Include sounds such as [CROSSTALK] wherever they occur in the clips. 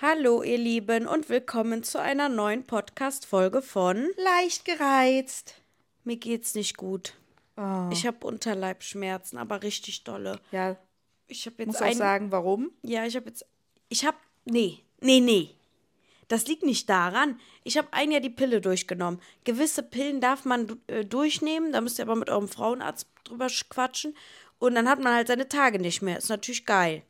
Hallo, ihr Lieben, und willkommen zu einer neuen Podcast-Folge von Leicht gereizt. Mir geht's nicht gut. Oh. Ich habe Unterleibschmerzen, aber richtig dolle. Ja, Ich habe jetzt muss auch ein. sagen, warum? Ja, ich habe jetzt. Ich habe. Nee, nee, nee. Das liegt nicht daran. Ich habe ein Jahr die Pille durchgenommen. Gewisse Pillen darf man äh, durchnehmen. Da müsst ihr aber mit eurem Frauenarzt drüber sch- quatschen. Und dann hat man halt seine Tage nicht mehr. Ist natürlich geil.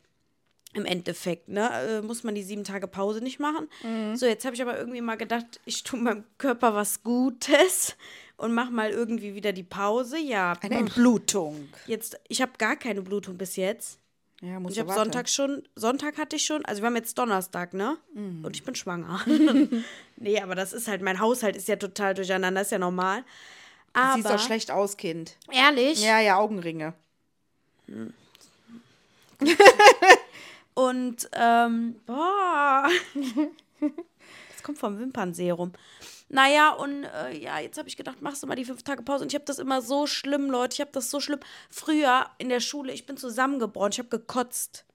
Im Endeffekt, ne? Äh, muss man die sieben Tage Pause nicht machen. So, jetzt habe ich aber irgendwie mal gedacht, ich tue meinem Körper was Gutes und mach mal irgendwie wieder die Pause. Ja, Eine Entblutung. jetzt, ich habe gar keine Blutung bis jetzt. Ja, muss Ich habe Sonntag schon, Sonntag hatte ich schon, also wir haben jetzt Donnerstag, ne? Mhm. Und ich bin schwanger. [LAUGHS] nee, aber das ist halt, mein Haushalt ist ja total durcheinander, ist ja normal. Aber, Siehst auch schlecht aus, Kind. ehrlich, Ja, ja, Augenringe. [LAUGHS] und, ähm, boah, [LAUGHS] das kommt vom Wimpernserum. Naja, und äh, ja, jetzt habe ich gedacht, machst du mal die fünf Tage Pause. Und ich habe das immer so schlimm, Leute. Ich habe das so schlimm. Früher in der Schule, ich bin zusammengebrochen. Ich habe gekotzt.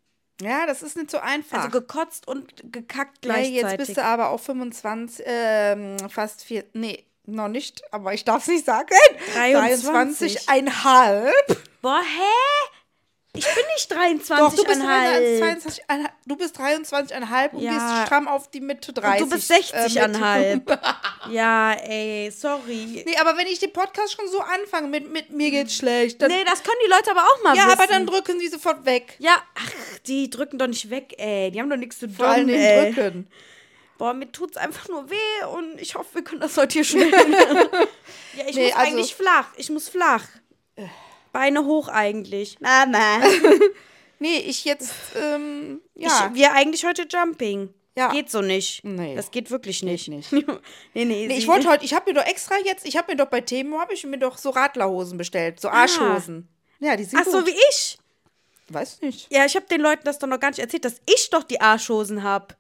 Ja, das ist nicht so einfach. Also gekotzt und gekackt ja, gleichzeitig. jetzt bist du aber auch 25, ähm, fast vier, nee, noch nicht, aber ich darf es nicht sagen. [LAUGHS] 23. 23,5. Boah, hä? Ich bin nicht 23,5. Doch, du bist 23,5. Du bist 23,5 und Ja. gehst stramm auf die Mitte 30. Und du bist äh, 60,5. Mitte. [LAUGHS] ja, ey, sorry. Nee, aber wenn ich den Podcast schon so anfange mit, mit mir geht's schlecht, dann, Nee, das können die Leute aber auch mal ja, wissen. aber dann drücken sie sofort weg. Ja, ach, die drücken doch nicht weg, ey. Die haben doch nichts zu tun, Vor Dingen ey. drücken. Boah, mir tut's einfach nur weh und ich hoffe, wir können das heute hier schnell. [LAUGHS] ja, ich Nee, muss also- eigentlich flach. Ich muss flach. Beine hoch eigentlich. Mama. [LAUGHS] Nee, ich jetzt, ähm, ja. Ich, wir eigentlich heute Jumping. Ja. Geht so nicht. Nee. Das geht wirklich nicht. nicht. [LAUGHS] nee, nee, Nee, ich wollte heute, ich habe mir doch extra jetzt, ich habe mir doch bei Temo, habe ich mir doch so Radlerhosen bestellt, so Arschhosen. Ja, die sind Ach so, gut. wie ich. Weiß nicht. Ja, ich habe den Leuten das doch noch gar nicht erzählt, dass ich doch die Arschhosen habe.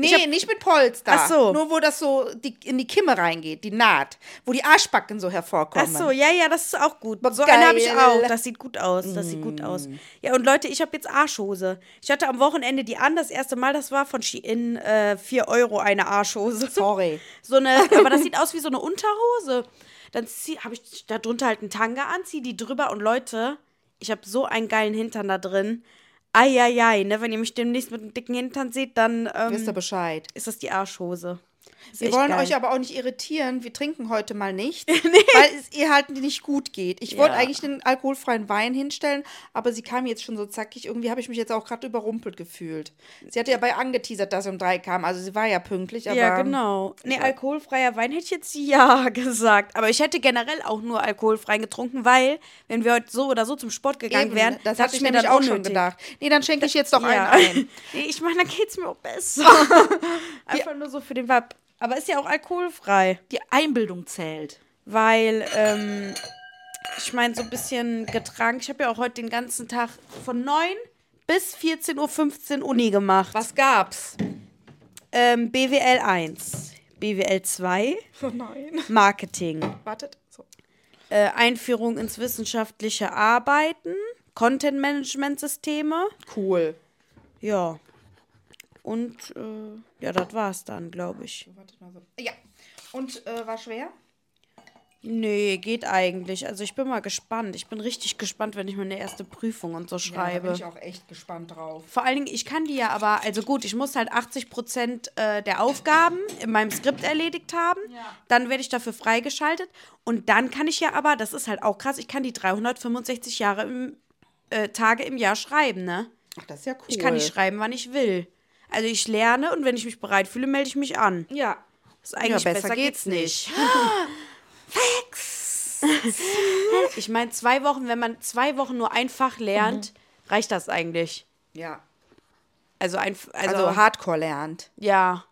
Nee, hab- nicht mit Polster. Ach so. Nur wo das so die, in die Kimme reingeht, die Naht, wo die Arschbacken so hervorkommen. Ach so, ja, ja, das ist auch gut. So eine habe ich geil. auch. Das sieht gut aus. Das sieht gut aus. Ja, und Leute, ich habe jetzt Arschhose. Ich hatte am Wochenende die an. Das erste Mal, das war von Shein äh, 4 Euro eine Arschhose. Sorry. So eine, aber das sieht aus wie so eine Unterhose. Dann habe ich da drunter halt einen Tanga an, zieh die drüber und Leute, ich habe so einen geilen Hintern da drin. Eieiei, ne? Wenn ihr mich demnächst mit einem dicken Hintern seht, dann ähm, Wisst ihr Bescheid. ist das die Arschhose. Ist Wir wollen geil. euch aber auch nicht irritieren. Wir trinken heute mal nicht, [LAUGHS] weil es ihr halt nicht gut geht. Ich wollte Ja. eigentlich den alkoholfreien Wein hinstellen, aber sie kam jetzt schon so zackig. Irgendwie habe ich mich jetzt auch gerade überrumpelt gefühlt. Sie hatte ja bei angeteasert, dass sie um drei kam. Also sie war ja pünktlich, ja, genau. Nee, alkoholfreier Wein hätte ich jetzt ja [LAUGHS] gesagt. Aber ich hätte generell auch nur alkoholfrei getrunken, weil, wenn wir heute so oder so zum Sport gegangen Eben, wären, das hatte ich mir nämlich auch schon gedacht. Nee, dann schenke ich jetzt doch Ja. einen ein. [LAUGHS] nee, ich meine, dann geht's mir auch besser. Einfach nur so für den Vibe. Aber ist ja auch alkoholfrei. Die Einbildung zählt. Weil, ähm, ich meine, so ein bisschen getragen. Ich habe ja auch heute den ganzen Tag von 9 bis 14.15 Uhr Uni gemacht. Was gab's? Ähm, BWL 1, BWL 2, Oh nein. Marketing. Wartet. So. äh, Einführung ins wissenschaftliche Arbeiten, Content-Management-Systeme. Cool. Ja. Und äh, ja, das war's dann, glaube ich. Ja. Und äh, war schwer? Nee, geht eigentlich. Also ich bin mal gespannt. Ich bin richtig gespannt, wenn ich meine erste Prüfung und so Ja, da schreibe. bin ich auch echt gespannt drauf. Vor allen Dingen, ich kann die ja aber, also gut, ich muss halt 80 Prozent äh, der Aufgaben in meinem Skript erledigt haben. Dann werde ich dafür freigeschaltet. Und dann kann ich ja aber, das ist halt auch krass, ich kann die 365 Jahre im, äh, Tage im Jahr schreiben, ne? Ach, das ist ja cool. Ich kann nicht schreiben, wann ich will. Also ich lerne und wenn ich mich bereit fühle, melde ich mich an. Ja. Das ist eigentlich Ja, besser, geht's nicht. [LAUGHS] Ich meine, zwei Wochen, wenn man zwei Wochen nur ein Fach lernt, reicht das eigentlich. Ja. Also ein, also, Also, Hardcore lernt. ja,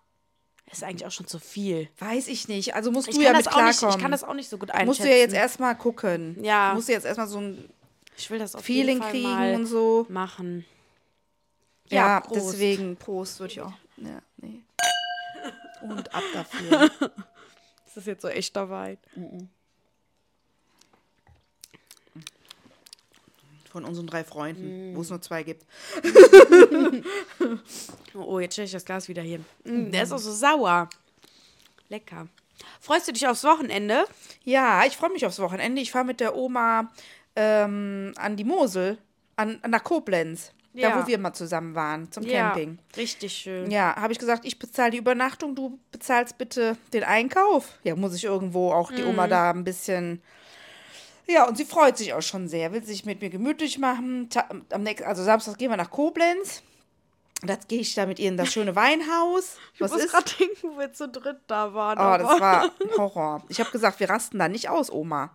ist eigentlich auch schon zu viel. Weiß ich nicht. Also musst Ich du ja mit auch nicht, klarkommen. ich kann das auch nicht so gut einschätzen. musst du ja jetzt erstmal gucken. Ja. Musst du jetzt erstmal so ein ich will das auf Feeling jeden Fall kriegen und so. machen. Ja, Prost. deswegen Prost würde ich auch. Ja, nee. Und ab dafür. [LAUGHS] Das ist jetzt so echter Wein. Von unseren drei Freunden, wo es nur zwei gibt. [LAUGHS] Oh, jetzt stelle ich das Glas wieder hier. Mm, Der ist auch so sauer. Lecker. Freust du dich aufs Wochenende? Ja, ich freue mich aufs Wochenende. Ich fahre mit der Oma ähm, an die Mosel, an, nach Koblenz. Ja. Da, wo wir mal zusammen waren, zum Camping. Ja, richtig schön. Ja, habe ich gesagt, ich bezahle die Übernachtung, du bezahlst bitte den Einkauf. Ja, muss ich irgendwo auch die Oma da ein bisschen. Ja, und sie freut sich auch schon sehr, will sich mit mir gemütlich machen. Am nächsten, also Samstag gehen wir nach Koblenz. Und jetzt gehe ich da mit ihr in das schöne Weinhaus. [LAUGHS] Was ich muss ist? gerade denken, wo wir zu dritt da waren. Oh, das war [LAUGHS] Horror. Ich habe gesagt, wir rasten da nicht aus, Oma.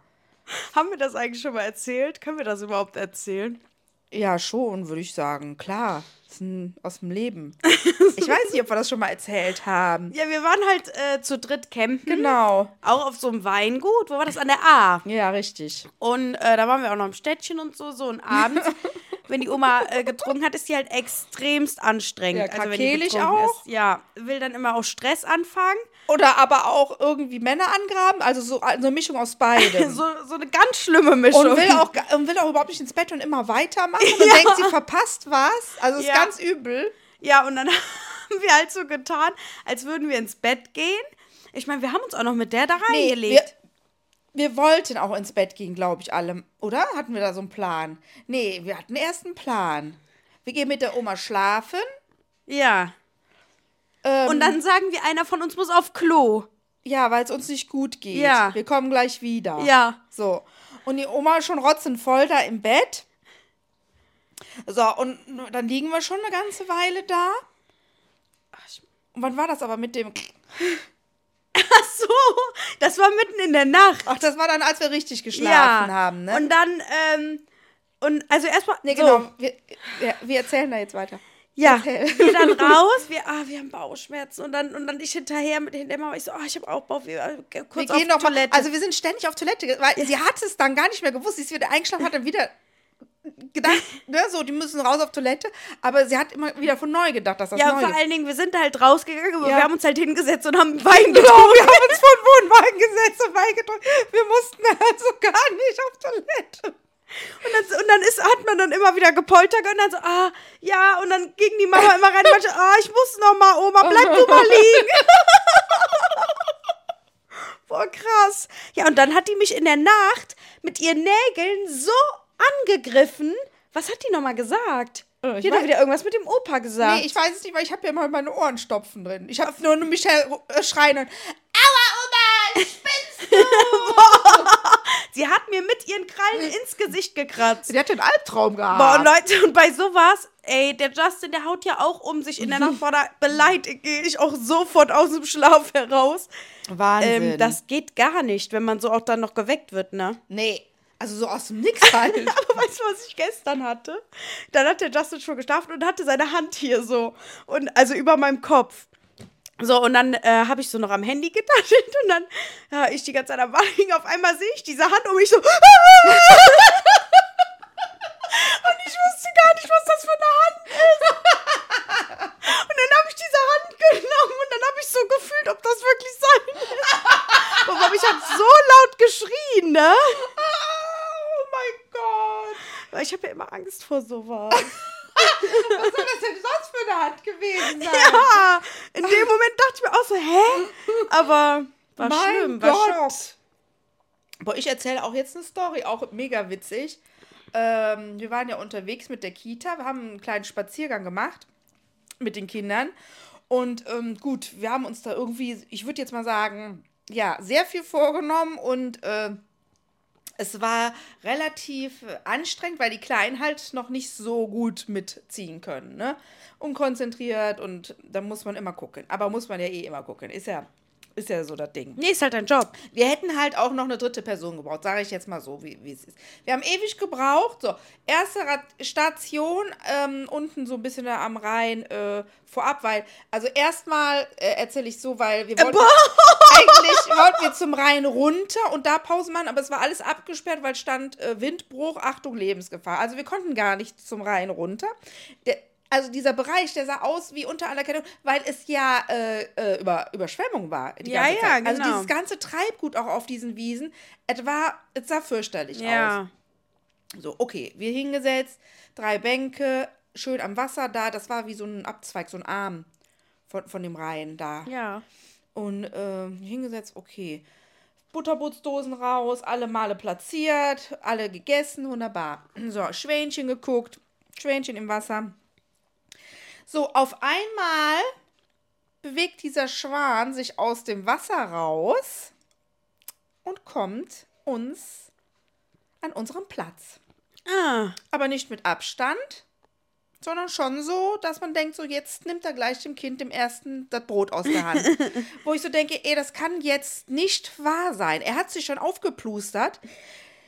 Haben wir das eigentlich schon mal erzählt? Können wir das überhaupt erzählen? Ja, schon, würde ich sagen. Klar. Aus dem Leben. [LAUGHS] Ich weiß nicht, ob wir das schon mal erzählt haben. Ja, wir waren halt äh, zu dritt campen. Genau. Auch auf so einem Weingut. Wo war das? An der A. Ja, richtig. Und äh, da waren wir auch noch im Städtchen und so. So und abends, [LAUGHS] wenn die Oma äh, getrunken hat, ist die halt extremst anstrengend. Ja, also wenn die auch? Ist, ja, will dann immer auch Stress anfangen. Oder aber auch irgendwie Männer angraben. Also so eine Mischung aus beidem. [LAUGHS] So, so eine ganz schlimme Mischung. und will, auch, und will auch überhaupt nicht ins Bett und immer weitermachen und [LAUGHS] Ja. denkt, sie verpasst was. Also ist Ja. ganz übel. Ja, und dann [LAUGHS] haben wir halt so getan, als würden wir ins Bett gehen. Ich meine, wir haben uns auch noch mit der da Nee, reingelegt. wir, wir wollten auch ins Bett gehen, glaube ich, alle. Oder? Hatten wir da so einen Plan? Nee, wir hatten erst einen Plan. Wir gehen mit der Oma schlafen. ja. Ähm, Und dann sagen wir, einer von uns muss auf Klo. Ja, weil es uns nicht gut geht. Ja. Wir kommen gleich wieder. Ja. So. Und die Oma ist schon rotzenvoll da im Bett. So, und dann liegen wir schon eine ganze Weile da. Und wann war das aber mit dem. [LAUGHS] Ach so, das war mitten in der Nacht. Ach, das war dann, als wir richtig geschlafen haben, ne? Und dann, ähm, und also erstmal. nee, so, genau. Wir, ja, wir erzählen da jetzt weiter. Ja, [LAUGHS] wir dann [LAUGHS] raus, wir, ah, wir haben Bauchschmerzen und dann, und dann ich hinterher mit hinter der Mama, ich so, ah, ich habe auch Bauch, wir, äh, kurz Wir auf gehen noch Toilette. mal. Also, wir sind ständig auf Toilette, weil sie hat es dann gar nicht mehr gewusst. Sie ist wieder eingeschlafen, hat dann wieder gedacht, [LAUGHS] ne, so, die müssen raus auf Toilette. Aber sie hat immer wieder von neu gedacht, dass das ja, neu vor ist. allen Dingen, wir sind halt rausgegangen, aber Ja. wir haben uns halt hingesetzt und haben Wein Genau, getrunken. wir haben uns von Wohnwagen gesetzt und Wein getrunken. Wir mussten also gar nicht auf Toilette. Und dann, und dann ist, hat man dann immer wieder gepoltert und dann so, ah, ja, und dann ging die Mama immer rein und meinte, ah, ich muss noch mal, Oma, bleib du mal liegen. [LAUGHS] Boah, krass. Ja, und dann hat die mich in der Nacht mit ihren Nägeln so angegriffen. Was hat die nochmal gesagt? Äh, ich die hat wieder irgendwas mit dem Opa gesagt. Nee, ich weiß es nicht, weil ich habe ja immer meine Ohrenstopfen drin. Ich habe nur Michelle äh, schreien und Aua, Oma, spinnst [LAUGHS] du? Sie hat mir mit ihren Krallen ins Gesicht gekratzt. Sie hat den Albtraum gehabt. Boah, und Leute, und bei sowas, ey, der Justin, der haut ja auch um sich in der [LAUGHS] Nacht, boah, da beleidige ich auch sofort aus dem Schlaf heraus. Wahnsinn. Ähm, das geht gar nicht, wenn man so auch dann noch geweckt wird, ne? nee, also so aus dem Nix [LAUGHS] halt. Aber weißt du, was ich gestern hatte? Dann hat der Justin schon geschlafen und hatte seine Hand hier so. Und also über meinem Kopf. So, und dann äh, habe ich so noch am Handy getatscht und dann ja, ich die ganze Zeit am Ball hing. Auf einmal sehe ich diese Hand um mich so. [LAUGHS] und ich wusste gar nicht, was das für eine Hand ist. Und dann habe ich diese Hand genommen und dann habe ich so gefühlt, ob das wirklich sein ist. Aber ich habe so laut geschrien, ne? oh mein Gott. Weil ich habe ja immer Angst vor sowas. Was soll das denn sonst für eine Hand gewesen sein? Ja, in dem Moment dachte ich mir auch so, hä? Aber war Mein schlimm, war Schock. Gott. Boah, ich erzähle auch jetzt eine Story, auch mega witzig. Ähm, wir waren ja unterwegs mit der Kita, wir haben einen kleinen Spaziergang gemacht mit den Kindern. Und ähm, gut, wir haben uns da irgendwie, ich würde jetzt mal sagen, ja, sehr viel vorgenommen und äh, es war relativ äh, anstrengend, weil die Kleinen halt noch nicht so gut mitziehen können, ne? Unkonzentriert und da muss man immer gucken. Aber muss man ja eh immer gucken. Ist ja, ist ja so das Ding. Nee, ist halt dein Job. Wir hätten halt auch noch eine dritte Person gebraucht, sage ich jetzt mal so, wie, es ist. Wir haben ewig gebraucht. So, erste Rat Station, ähm, unten so ein bisschen da am Rhein äh, vorab, weil, also erstmal äh, erzähle ich so, weil wir wollten, [LAUGHS] eigentlich wollten wir zum Rhein runter und da Pause machen, aber es war alles abgesperrt, weil stand äh, Windbruch, Achtung, Lebensgefahr. Also wir konnten gar nicht zum Rhein runter. Der, also dieser Bereich, der sah aus wie unter Anerkennung, weil es ja äh, äh, über Überschwemmung war. Ja, ja, Zeit. Also genau. dieses ganze Treibgut auch auf diesen Wiesen, es war, es sah fürchterlich aus. Ja. So, okay, wir hingesetzt, drei Bänke, schön am Wasser da. Das war wie so ein Abzweig, so ein Arm von, von dem Rhein da. Ja. Und äh, hingesetzt, okay. Butterbootsdosen raus, alle Male platziert, alle gegessen, wunderbar. So, Schwänchen geguckt, Schwänchen im Wasser. So, auf einmal bewegt dieser Schwan sich aus dem Wasser raus und kommt uns an unserem Platz. Ah. Aber nicht mit Abstand, sondern schon so, dass man denkt, so jetzt nimmt er gleich dem Kind dem ersten das Brot aus der Hand. [LAUGHS] Wo ich so denke, ey, das kann jetzt nicht wahr sein. Er hat sich schon aufgeplustert.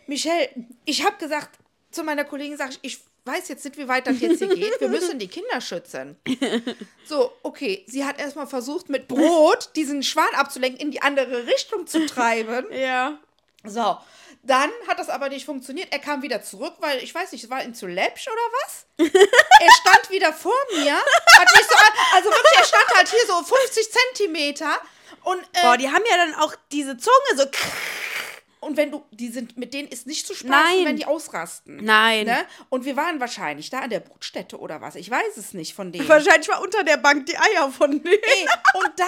Michelle, ich habe gesagt zu meiner Kollegin, sag ich, ich weiß jetzt nicht, wie weit das jetzt hier [LAUGHS] geht. Wir müssen die Kinder schützen. So, okay. Sie hat erstmal versucht, mit Brot diesen Schwan abzulenken, in die andere Richtung zu treiben. [LAUGHS] Ja. So, dann hat das aber nicht funktioniert. Er kam wieder zurück, weil ich weiß nicht, war ihm zu läppsch oder was? [LAUGHS] er stand wieder vor mir, so also wirklich, er stand halt hier so 50 Zentimeter und äh, Boah, die haben ja dann auch diese Zunge so. Und wenn du, die sind, mit denen ist nicht zu spaßen, Nein. wenn die ausrasten. Nein. Ne? Und wir waren wahrscheinlich da an der Brutstätte oder was. Ich weiß es nicht von denen. Wahrscheinlich war unter der Bank die Eier von denen. Ey, und dann,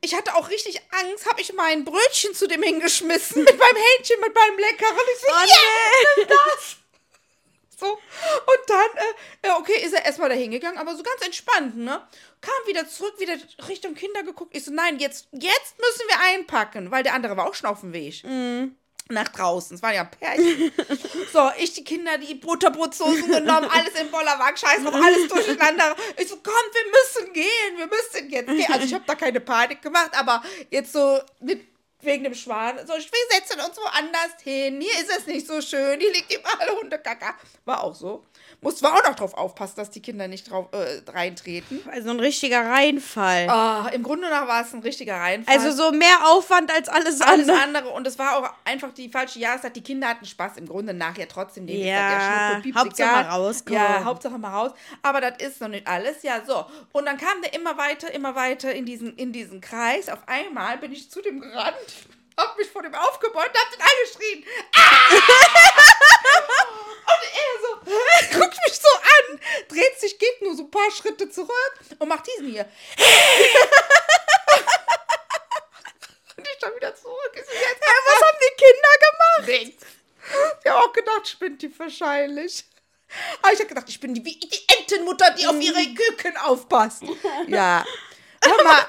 ich hatte auch richtig Angst, habe ich mein Brötchen zu dem hingeschmissen [LAUGHS] mit meinem Hähnchen, mit meinem Leckeren. Ich so, Oh, yeah, nee. das. So, und dann, äh, ja, okay, ist er erstmal da hingegangen, aber so ganz entspannt, ne? Kam wieder zurück, wieder Richtung Kinder geguckt. Ich so, nein, jetzt, jetzt müssen wir einpacken, weil der andere war auch schon auf dem Weg. Nach draußen. Es waren ja Pärchen. [LAUGHS] so, ich die Kinder, die Butterbrotsoßen genommen, alles im Bollerwagen, scheiß drauf, alles durcheinander. Ich so, komm, wir müssen gehen, wir müssen jetzt gehen. Also ich habe da keine Panik gemacht, aber jetzt so mit, wegen dem Schwan, so, wir setzen uns woanders hin. Hier ist es nicht so schön, hier liegt überall Hundekacker. War auch so. Muss zwar auch noch drauf aufpassen, dass die Kinder nicht drauf äh, reintreten. Also ein richtiger Reinfall. Ah, Im Grunde nach war es ein richtiger Reinfall. Also so mehr Aufwand als alles, alles andere. andere. Und es war auch einfach die falsche Jahreszeit. Die Kinder hatten Spaß im Grunde nachher trotzdem. Ist Ja, Schnuppe, Hauptsache egal. mal rauskommen. Ja, Hauptsache mal raus. Aber das ist noch nicht alles. Ja, so. Und dann kam der immer weiter, immer weiter in diesen, in diesen Kreis. Auf einmal bin ich zu dem gerannt, hab mich vor dem aufgebeugt und hab den angeschrien. Ah! [LAUGHS] und er so, guckt mich so an, dreht sich, geht nur so ein paar Schritte zurück und macht diesen hier. [LAUGHS] und ich dann wieder zurück. So, jetzt was haben die Kinder gemacht? Nichts. Ich habe auch gedacht, spinnt die wahrscheinlich. Aber ich habe gedacht, ich bin die, wie die Entenmutter, die auf ihre Küken aufpasst. [LAUGHS] Ja. Hör mal.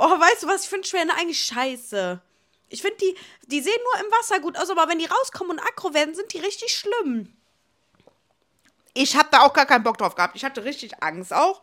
Boah, weißt du was? Ich finde Schwäne eigentlich scheiße. Ich finde, die, die sehen nur im Wasser gut aus, aber wenn die rauskommen und aggro werden, sind die richtig schlimm. Ich habe da auch gar keinen Bock drauf gehabt. Ich hatte richtig Angst auch.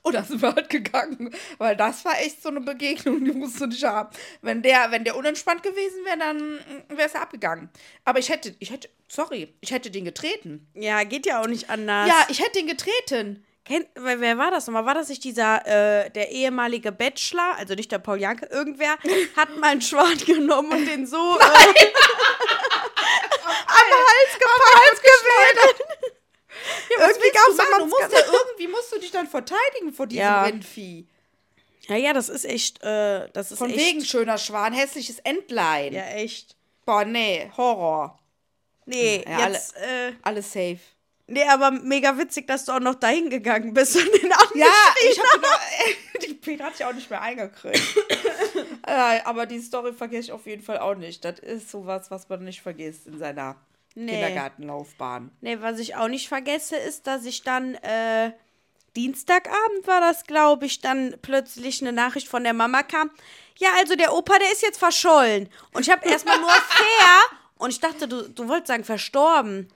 Und dann sind wir halt gegangen. Weil das war echt so eine Begegnung, die musst du nicht haben. Wenn der, wenn der unentspannt gewesen wäre, dann wäre es ja abgegangen. Aber ich hätte, ich hätte, sorry, ich hätte den getreten. Ja, geht ja auch nicht anders. Ja, ich hätte den getreten. Kennt, wer, war das nochmal? War das nicht dieser, äh, der ehemalige Bachelor, also nicht der Paul Janke, irgendwer hat mal einen Schwan [LAUGHS] genommen und den so äh, [LAUGHS] am Hals gepackt, gewählt. [LAUGHS] Irgendwie gab's gab's immer du musst ja irgendwie musst du dich dann verteidigen vor diesem Ja. Rindvieh. Ja, ja, das ist echt, äh, das ist Von echt. wegen schöner Schwan, hässliches Entlein. Ja, echt. Boah, nee, Horror. Nee, Ja, jetzt, äh, Alles safe. Nee, aber mega witzig, dass du auch noch dahin gegangen bist und den angeschrien Ja, ich hab gedacht, [LAUGHS] [LAUGHS] die Peter hat sich auch nicht mehr eingekriegt. [LAUGHS] aber die Story vergesse ich auf jeden Fall auch nicht. Das ist sowas, was man nicht vergisst in seiner Nee. Kindergartenlaufbahn. Nee, was ich auch nicht vergesse, ist, dass ich dann, äh, Dienstagabend war das, glaube ich, dann plötzlich eine Nachricht von der Mama kam. Ja, also der Opa, der ist jetzt verschollen. Und ich habe erstmal nur fair und ich dachte, du, du wolltest sagen verstorben.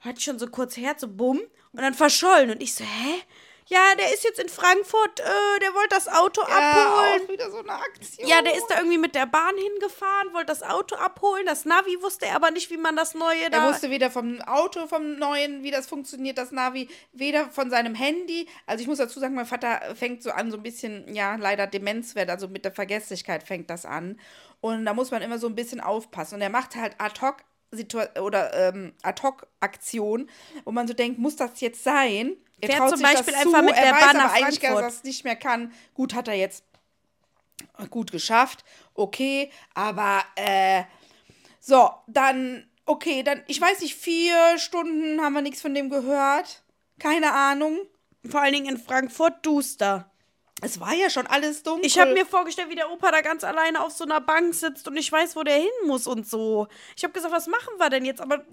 Hatte schon so kurz Herz, so bumm. Und dann verschollen. Und ich so, hä? Ja, der ist jetzt in Frankfurt, äh, der wollte das Auto abholen. auch wieder so eine Aktion. Ja, der ist da irgendwie mit der Bahn hingefahren, wollte das Auto abholen. Das Navi wusste er aber nicht, wie man das neue Er da. wusste weder vom Auto, vom neuen, wie das funktioniert, das Navi, weder von seinem Handy. Also ich muss dazu sagen, mein Vater fängt so an, so ein bisschen, ja, leider Demenzwert, also mit der Vergesslichkeit fängt das an. Und da muss man immer so ein bisschen aufpassen. Und er macht halt ad hoc Oder ähm, ad hoc Aktion, wo man so denkt, muss das jetzt sein? Er Fährt traut zum sich Beispiel das einfach zu, mit er der weiß Bahn nach eigentlich, dass er Frankfurt. es nicht mehr kann. Gut, hat er jetzt Gut geschafft, okay, aber äh, so, dann, okay, dann, ich weiß nicht, vier Stunden haben wir nichts von dem gehört. Keine Ahnung. Vor allen Dingen in Frankfurt duster. Es war ja schon alles dunkel. Ich habe mir vorgestellt, wie der Opa da ganz alleine auf so einer Bank sitzt und ich weiß, wo der hin muss und so. Ich habe gesagt, was machen wir denn jetzt? Aber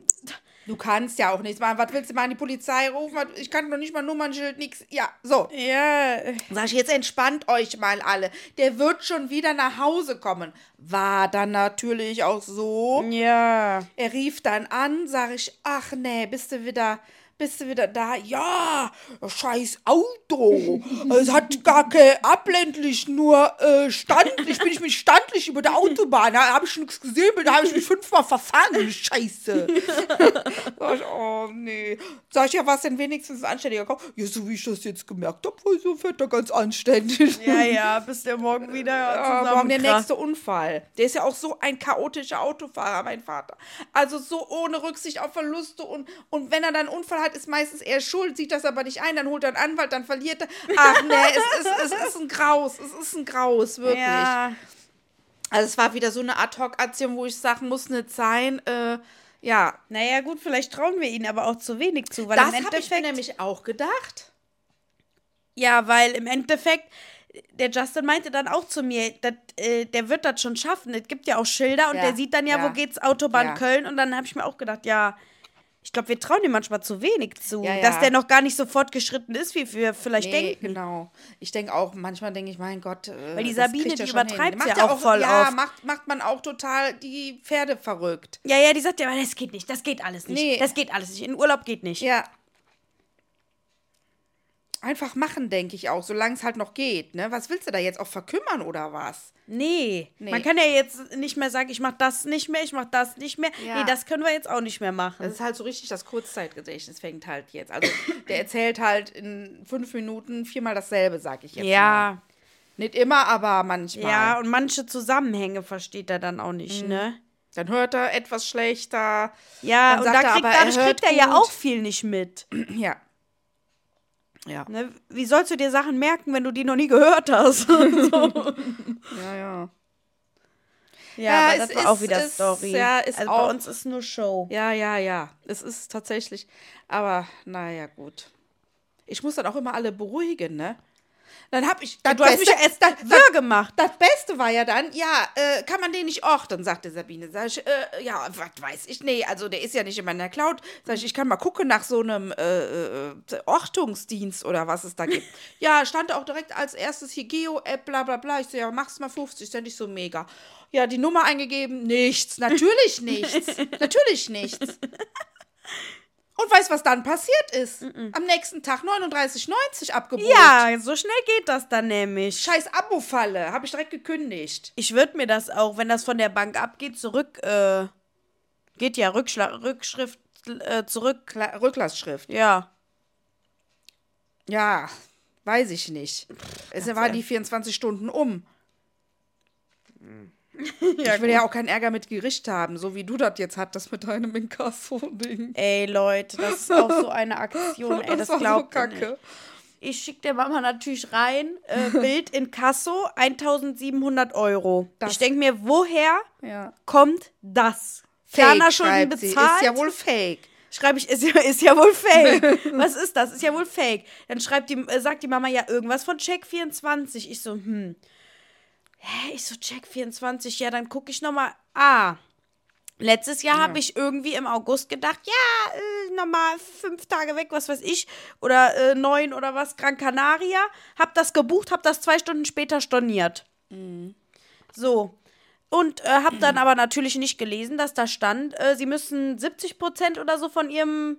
Du kannst ja auch nichts machen. Was willst du machen? Die Polizei rufen? Ich kann noch nicht mal Nummernschild, nix. Ja, so. ja, Sag ich, jetzt entspannt euch mal alle. Der wird schon wieder nach Hause kommen. War dann natürlich auch so. ja. Er rief dann an, sag ich, ach nee, bist du wieder, bist du wieder da? Ja, scheiß Auto. Es hat gar kein abländlich, nur äh, standlich. Bin ich mit standlich über der Autobahn. Da habe ich nichts gesehen, da habe ich mich fünfmal verfahren. Scheiße. [LAUGHS] Sag ich, oh nee. Sag ich, ja, was denn wenigstens anständiger Kopf? Ja, so wie ich das jetzt gemerkt habe, war so fährt er ganz anständig. Ja, ja, bis der morgen wieder [LAUGHS] zusammen morgen der nächste Unfall. Der ist ja auch so ein chaotischer Autofahrer, mein Vater. Also so ohne Rücksicht auf Verluste und, und wenn er dann einen Unfall hat, ist meistens er schuld, sieht das aber nicht ein, dann holt er einen Anwalt, dann verliert er. Ach nee, es ist, es ist ein Graus, es ist ein Graus, wirklich. Ja, Also es war wieder so eine Ad-Hoc-Aktion, wo ich sagen muss nicht sein. Äh, ja, naja, gut, vielleicht trauen wir ihnen aber auch zu wenig zu, weil das habe ich mir nämlich auch gedacht. Ja, weil im Endeffekt, der Justin meinte dann auch zu mir, dat, äh, der wird das schon schaffen. Es gibt ja auch Schilder und Ja, der sieht dann ja, ja. wo geht's Autobahn Ja. Köln. Und dann habe ich mir auch gedacht, ja, ich glaube, wir trauen ihm manchmal zu wenig zu. Ja, ja. Dass der noch gar nicht so fortgeschritten ist, wie wir vielleicht Nee, denken. genau. Ich denke auch, manchmal denke ich, mein Gott. Äh, Weil die Sabine, die Macht ja auch voll Ja, oft. macht, macht man auch total die Pferde verrückt. Ja, ja, die sagt ja, aber das geht nicht, das geht alles nicht. Nee. Das geht alles nicht. In Urlaub geht nicht. Ja. Einfach machen, denke ich auch, solange es halt noch geht. Ne? Was willst du da jetzt auch verkümmern oder was? Nee. Nee. Man kann ja jetzt nicht mehr sagen, ich mach das nicht mehr, ich mach das nicht mehr. Ja. Nee, das können wir jetzt auch nicht mehr machen. Das ist halt so richtig, das Kurzzeitgedächtnis fängt halt jetzt. Also der erzählt halt in fünf Minuten viermal dasselbe, sag ich jetzt Mal. ja. Nicht immer, aber manchmal. Ja, und manche Zusammenhänge versteht er dann auch nicht, Mhm. ne? Dann hört er etwas schlechter. Ja, und da kriegt, dadurch er hört kriegt er ja auch viel nicht mit. Ja. Ja. Ne? Wie sollst du dir Sachen merken, wenn du die noch nie gehört hast? [LAUGHS] so. Ja, ja. Ja, Ja, aber es das war auch ist- wieder es- Story. ja, ist also auch- bei uns ist nur Show. Ja, ja, ja. Es ist tatsächlich. Aber naja, gut. Ich muss dann auch immer alle beruhigen, ne? Dann hab ich. Das du hast mich ja erst das, wirr gemacht. das Beste war ja dann, ja, äh, kann man den nicht orten, sagte Sabine. Sag ich, äh, ja, was weiß ich, nee, also der ist ja nicht in meiner Cloud. Sag ich, ich kann mal gucken nach so einem äh, äh, Ortungsdienst oder was es da gibt. [LAUGHS] ja, stand auch direkt als erstes hier Geo-App, bla bla bla. Ich so, ja, mach's mal 50 Cent, ich so mega. Ja, die Nummer eingegeben, nichts, natürlich nichts, [LAUGHS] natürlich nichts. [LAUGHS] Und weißt was dann passiert ist? Am nächsten Tag 39,90 abgebucht. Ja, so schnell geht das dann nämlich. Scheiß Abo-Falle, habe ich direkt gekündigt. Ich würde mir das auch, wenn das von der Bank abgeht, zurück, äh, geht ja Rückschla Rückschrift äh, zurück. Kla Rücklassschrift. Ja. Ja, weiß ich nicht. Es waren die 24 Stunden um. [LAUGHS] ich will ja auch keinen Ärger mit Gericht haben, so wie du das jetzt hattest mit deinem Inkasso-Ding. Ey, Leute, das ist auch so eine Aktion, [LAUGHS] ey, das, war glaubt so ihr nicht. kacke. Ich schicke der Mama natürlich rein, äh, [LAUGHS] Bild in Kasso, 1700 Euro. Das- ich denke mir, woher Ja. kommt das? Fake, Fernerschulden schreibt sie. bezahlt? Ist ja wohl fake. Schreibe ich, ist ja, ist ja wohl fake. Was ist das? Ist ja wohl fake. Dann schreibt die, äh, sagt die Mama ja irgendwas von Check24. Ich so, hm. Hä? Ich so, Check24. Ja, dann gucke ich nochmal. Ah. Letztes Jahr habe ich irgendwie im August gedacht, ja, äh, nochmal fünf Tage weg, was weiß ich, oder äh, neun oder was, Gran Canaria. Hab das gebucht, hab das zwei Stunden später storniert. So. Und äh, hab dann aber natürlich nicht gelesen, dass da stand, äh, sie müssen 70 Prozent oder so von ihrem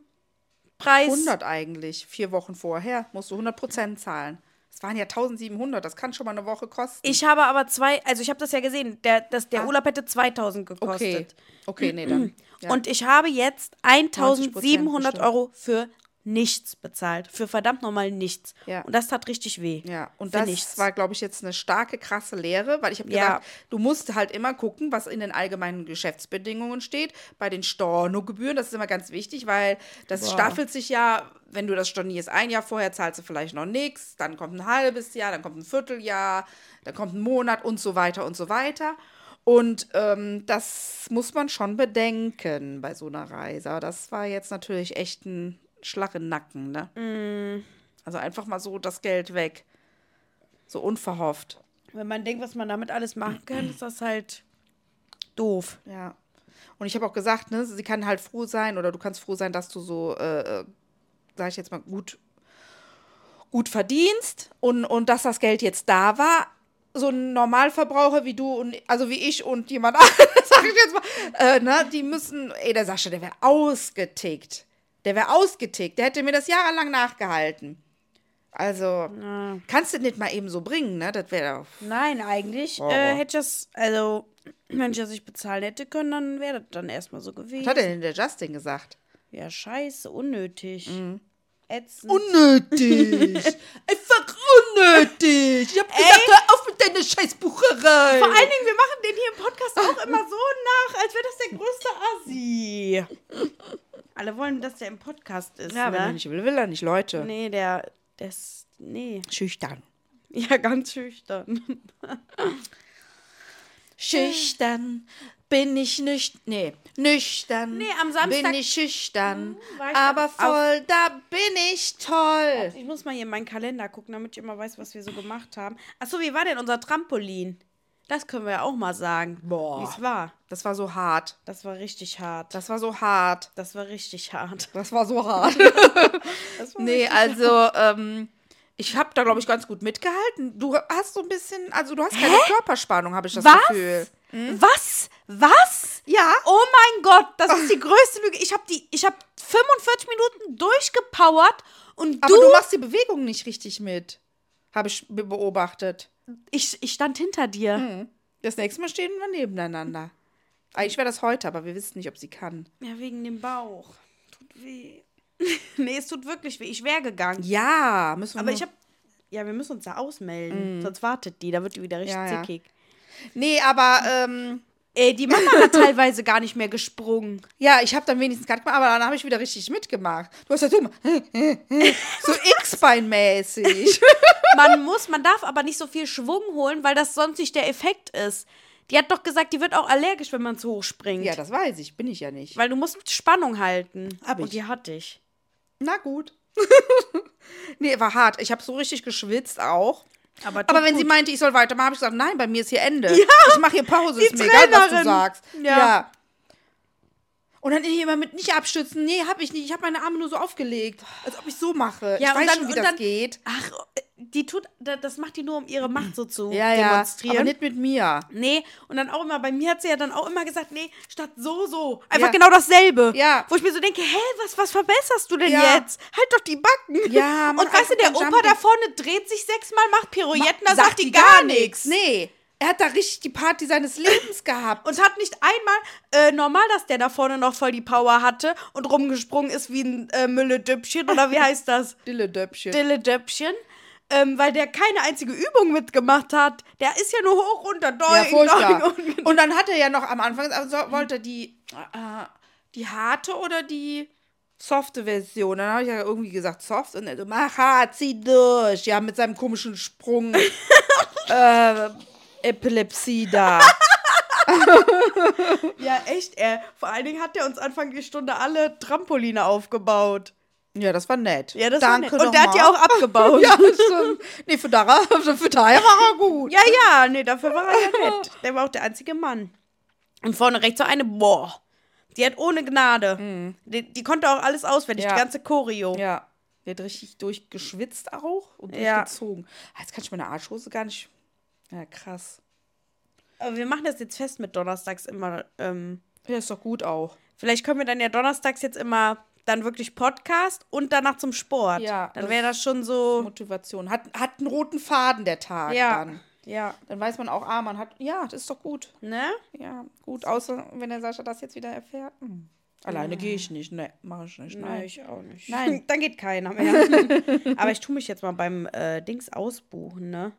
Preis. 100 eigentlich. Vier Wochen vorher musst du 100% zahlen. Es waren ja 1700, das kann schon mal eine Woche kosten. Ich habe aber zwei, also ich habe das ja gesehen, der, das, der Urlaub hätte 2000 Ah. okay. gekostet. Okay, nee, dann. [CLEARS THROAT] Ja. Und ich habe jetzt 1700 bestimmt. Euro für nichts bezahlt. Für verdammt nochmal nichts. Ja. Und das tat richtig weh. Ja, und das nichts. war, glaube ich, jetzt eine starke, krasse Lehre, weil ich habe Ja. gesagt, du musst halt immer gucken, was in den allgemeinen Geschäftsbedingungen steht. Bei den Stornogebühren, das ist immer ganz wichtig, weil das Boah. staffelt sich ja, wenn du das stornierst, ein Jahr vorher zahlst du vielleicht noch nichts, dann kommt ein halbes Jahr, dann kommt ein Vierteljahr, dann kommt ein Monat und so weiter und so weiter. Und ähm, das muss man schon bedenken bei so einer Reise. Das war jetzt natürlich echt ein Schlag im Nacken, ne? Mm. Also einfach mal so das Geld weg. So unverhofft. Wenn man denkt, was man damit alles machen kann, ist das halt doof. Ja. Und ich habe auch gesagt, ne, sie kann halt froh sein oder du kannst froh sein, dass du so, äh, äh, sag ich jetzt mal, gut, gut verdienst und, und dass das Geld jetzt da war. So ein Normalverbraucher wie du und also wie ich und jemand [LAUGHS] anderes, sag ich jetzt mal, äh, ne, die müssen, ey, der Sascha, der wäre ausgetickt. Der wäre ausgetickt. Der hätte mir das jahrelang nachgehalten. Also, kannst du nicht mal eben so bringen, ne? Das wäre doch. Nein, eigentlich Oh. äh, hätte ich das, also, wenn ich das nicht bezahlen hätte können, dann wäre das dann erstmal so gewesen. Was hat denn der Justin gesagt? Ja, scheiße, unnötig. Mhm. Ätzend. Unnötig. [LAUGHS] Einfach unnötig. Ich hab gesagt, hör auf mit deiner Scheißbucherei. Vor allen Dingen, wir machen den hier im Podcast auch immer so nach, als wäre das der größte Assi. [LAUGHS] Alle wollen, dass der im Podcast ist, ja, wenn er ne? nicht will, will er nicht, Leute. Nee, der, der ist, nee. Schüchtern. Ja, ganz schüchtern. [LAUGHS] Schüchtern bin ich nicht. Nee, nüchtern. Nee, am Samstag- bin ich schüchtern. war ich aber auf- voll, da bin ich toll. Ich muss mal hier in meinen Kalender gucken, damit ich immer weiß, was wir so gemacht haben. Achso, wie war denn unser Trampolin? Das können wir ja auch mal sagen. Boah. Wie es war. Das war so hart. Das war richtig hart. Das war so hart. Das war richtig hart. [LAUGHS] Das war so hart. [LAUGHS] Das war Nee, also, ähm, ich habe da, glaube ich, ganz gut mitgehalten. Du hast so ein bisschen, also du hast keine Körperspannung, habe ich das Was? Gefühl. Was? Was? Ja. Oh mein Gott, das ist die [LAUGHS] größte Lüge. Ich habe die, ich habe 45 Minuten durchgepowert und Aber du, du machst die Bewegung nicht richtig mit. Habe ich be- beobachtet. Ich, ich stand hinter dir. Hm. Das nächste Mal stehen wir nebeneinander. Eigentlich wäre das heute, aber wir wissen nicht, ob sie kann. Ja, wegen dem Bauch. Tut weh. [LAUGHS] nee, es tut wirklich weh. Ich wäre gegangen. Ja, müssen wir Aber ich habe, ja, wir müssen uns da ausmelden. Sonst wartet die, da wird die wieder richtig Ja, ja. zickig. Nee, aber ähm, Ey, die Mama hat teilweise gar nicht mehr gesprungen. ja, ich habe dann wenigstens nicht gemacht, aber dann habe ich wieder richtig mitgemacht. Du hast ja so, [LAUGHS] so X-Bein-mäßig. [LAUGHS] Man muss, man darf aber nicht so viel Schwung holen, weil das sonst nicht der Effekt ist. Die hat doch gesagt, die wird auch allergisch, wenn man zu hoch springt. ja, das weiß ich, bin ich ja nicht. weil du musst Spannung halten. Hab Und ich. die hatte ich. Na gut. [LAUGHS] nee, war hart. Ich habe so richtig geschwitzt auch. Aber, Aber wenn sie gut. meinte, ich soll weitermachen, habe ich gesagt, nein, bei mir ist hier Ende. Ich mache hier Pause, ist mir egal, was du sagst. Ja. Ja. Und dann immer mit nicht abstützen. Nee, habe ich nicht. Ich habe meine Arme nur so aufgelegt, als ob ich so mache. Ja, ich und weiß dann- schon, wie das dann- geht. Ach, die tut, da- das macht die nur, um ihre Macht so zu Ja, ja, demonstrieren. aber nicht mit mir. Nee, und dann auch immer, bei mir hat sie ja dann auch immer gesagt, nee, statt so, so. Einfach Ja. genau dasselbe. Ja. Wo ich mir so denke, hä, was, was verbesserst du denn Ja. jetzt? Halt doch die Backen. Ja, mach Und weißt du, der Opa da vorne dreht sich sechsmal, macht Pirouetten, da Sagt sagt die gar nichts. Nee, er hat da richtig die Party seines Lebens gehabt. Und hat nicht einmal, äh, normal, dass der da vorne noch voll die Power hatte und rumgesprungen ist wie ein äh, Mülledüppchen, oder wie heißt das? [LAUGHS] Dille-Döppchen. Dilledöppchen. Ähm, weil der keine einzige Übung mitgemacht hat. Der ist ja nur hoch runter, doing, Ja, doing und Und dann hat er ja noch am Anfang, also wollte er die, äh, die harte oder die softe Version. Dann habe ich ja irgendwie gesagt soft und er so, mach hart, zieh durch. Ja, mit seinem komischen Sprung. [LAUGHS] äh, Epilepsie da. [LAUGHS] Ja, echt, er. Vor allen Dingen hat er uns Anfang die Stunde alle Trampoline aufgebaut. Ja, das war nett. Ja, das Danke war nett. Und der hat die auch abgebaut. [LAUGHS] Ja, stimmt. Nee, für, daher, für daher war er gut. Ja, ja, nee, dafür war er ja nett. [LAUGHS] Der war auch der einzige Mann. Und vorne rechts so eine, boah, die hat ohne Gnade. Die, die konnte auch alles auswendig, Ja. die ganze Choreo. Ja. Der hat richtig durchgeschwitzt auch und Ja. durchgezogen. Ah, Jetzt kann ich meine Arschhose gar nicht. Ja, krass. Aber wir machen das jetzt fest mit Donnerstags immer. Ähm, Ja, ist doch gut auch. vielleicht können wir dann ja Donnerstags jetzt immer dann wirklich Podcast und danach zum Sport. Ja, Dann wäre das schon so. Motivation. Hat, hat einen roten Faden der Tag Ja. dann. Ja. Dann weiß man auch, ah, man hat. Ja, das ist doch gut. Ne? Ja, gut. Außer wenn der Sascha das jetzt wieder erfährt. Hm. Alleine gehe ich nicht. Nee, mache ich nicht. Nein, Nein. ich auch nicht. Nein. [LAUGHS] Dann geht keiner mehr. [LAUGHS] Aber ich tue mich jetzt mal beim äh, Dings ausbuchen, ne?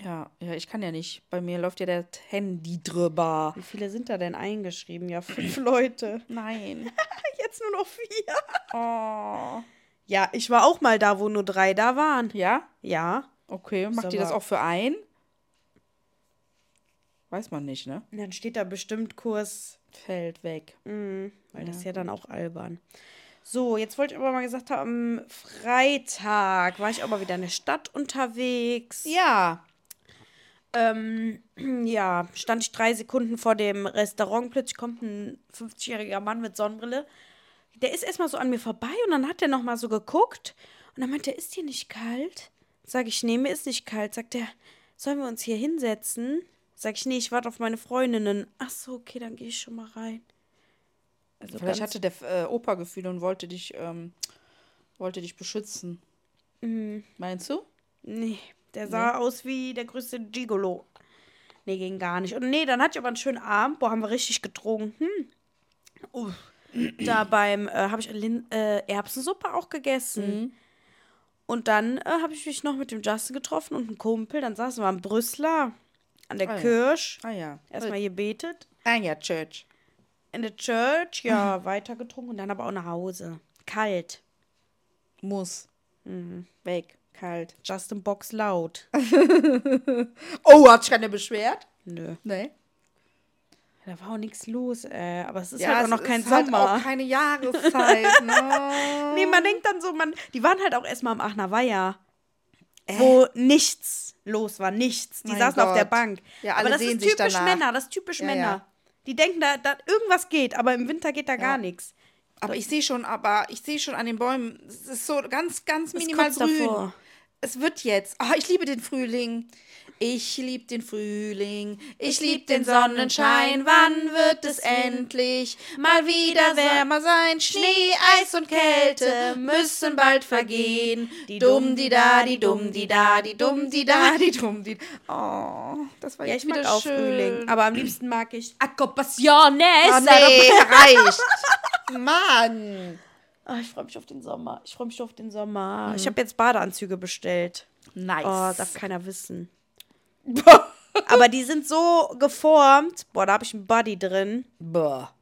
Ja, ja, ich kann ja nicht. Bei mir läuft ja das Handy drüber. Wie viele sind da denn eingeschrieben? Ja, fünf [LAUGHS] Leute. Nein. [LAUGHS] Jetzt nur noch vier. Oh. Ja, ich war auch mal da, wo nur drei da waren. Ja? Ja. Okay. Macht ihr das auch für ein? Weiß man nicht, ne? Und dann steht da bestimmt Kurs, Fällt weg. Mhm, weil das ist ja dann auch albern. So, jetzt wollte ich aber mal gesagt haben, am Freitag war ich aber wieder in der Stadt unterwegs. Ja. Ähm, [CLEARS THROAT] ja, stand ich drei Sekunden vor dem Restaurant, plötzlich kommt ein 50-jähriger Mann mit Sonnenbrille. Der ist erstmal so an mir vorbei und dann hat er nochmal so geguckt und dann meint er, ist dir nicht kalt? Sag ich, nee, mir ist nicht kalt. Sagt er, sollen wir uns hier hinsetzen? Sag ich, nee, ich warte auf meine Freundinnen. Ach so, okay, dann gehe ich schon mal rein. Also Vielleicht hatte der äh, Opa Gefühle und wollte dich, ähm, wollte dich beschützen. Meinst du? Nee, der sah aus wie der größte Gigolo. Nee, ging gar nicht. Und nee, dann hatte ich aber einen schönen Abend. Boah, haben wir richtig getrunken. Uh, [CLEARS THROAT] da beim, äh, habe ich Lin äh, Erbsensuppe auch gegessen. Und dann äh, habe ich mich noch mit dem Justin getroffen und einem Kumpel. Dann saßen wir am Brüsseler an der Ah ja. Kirsch. Ah ja. Erstmal gebetet. Ah ja, Church. In der Church, ja, [LAUGHS] weiter getrunken und dann aber auch nach Hause. Kalt. Muss. Weg. Kalt. Justin Box laut. [LAUGHS] Oh, hat sich keiner beschwert? Nö. Nee. Da war auch nichts los, äh, aber es ist Ja, halt auch noch kein ist halt Sommer. auch keine Jahreszeit, [LAUGHS] ne? nee, man denkt dann so, man, die waren halt auch erstmal am Aachener Weiher, wo nichts los war, nichts. Die Mein saßen auf der Gott. Bank. Ja, aber alle das sehen ist typisch danach. Männer, das ist typisch Ja, Männer. ja. Die denken, da, da irgendwas geht, aber im Winter geht da gar nichts. Aber ich sehe schon, aber ich sehe schon an den Bäumen, es ist so ganz, ganz minimal grün. davor. Es wird jetzt. Ah, ich liebe den Frühling. Ich liebe den Frühling. Ich liebe den Sonnenschein. Wann wird es endlich mal wieder wärmer sein? Schnee, Eis und Kälte müssen bald vergehen. Die dumm die da, die dumm die da, die dumm die da, die dumm die. Oh, das war Ja, jetzt ich mag wieder auch schön. Frühling, aber am liebsten mag ich Accompassiones. Oh, nee, reicht. [LAUGHS] Mann. Ah, ich freue mich auf den Sommer. Ich freue mich auf den Sommer. Ich habe jetzt Badeanzüge bestellt. Nice. Oh, darf keiner wissen. [LAUGHS] Aber die sind so geformt. Boah, da habe ich einen Buddy drin. Boah.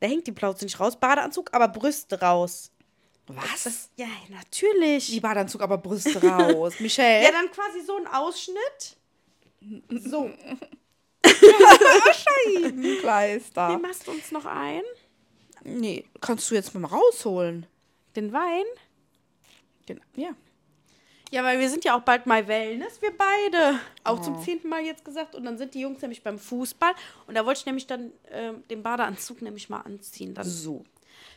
Da hängt die Plauze nicht raus. Badeanzug, aber Brüste raus. Was? Ja, natürlich. Die Badeanzug, aber Brüste raus. [LAUGHS] Michelle. ja, dann quasi so ein Ausschnitt. So. [LAUGHS] Kleister. Wie machst du uns noch ein? Nee, kannst du jetzt mal rausholen. Den Wein? Den, ja. Ja, weil wir sind ja auch bald mal Wellness, wir beide. Auch zum zehnten Mal jetzt gesagt. Und dann sind die Jungs nämlich beim Fußball. Und da wollte ich nämlich dann ähm, den Badeanzug nämlich mal anziehen. Dann, So.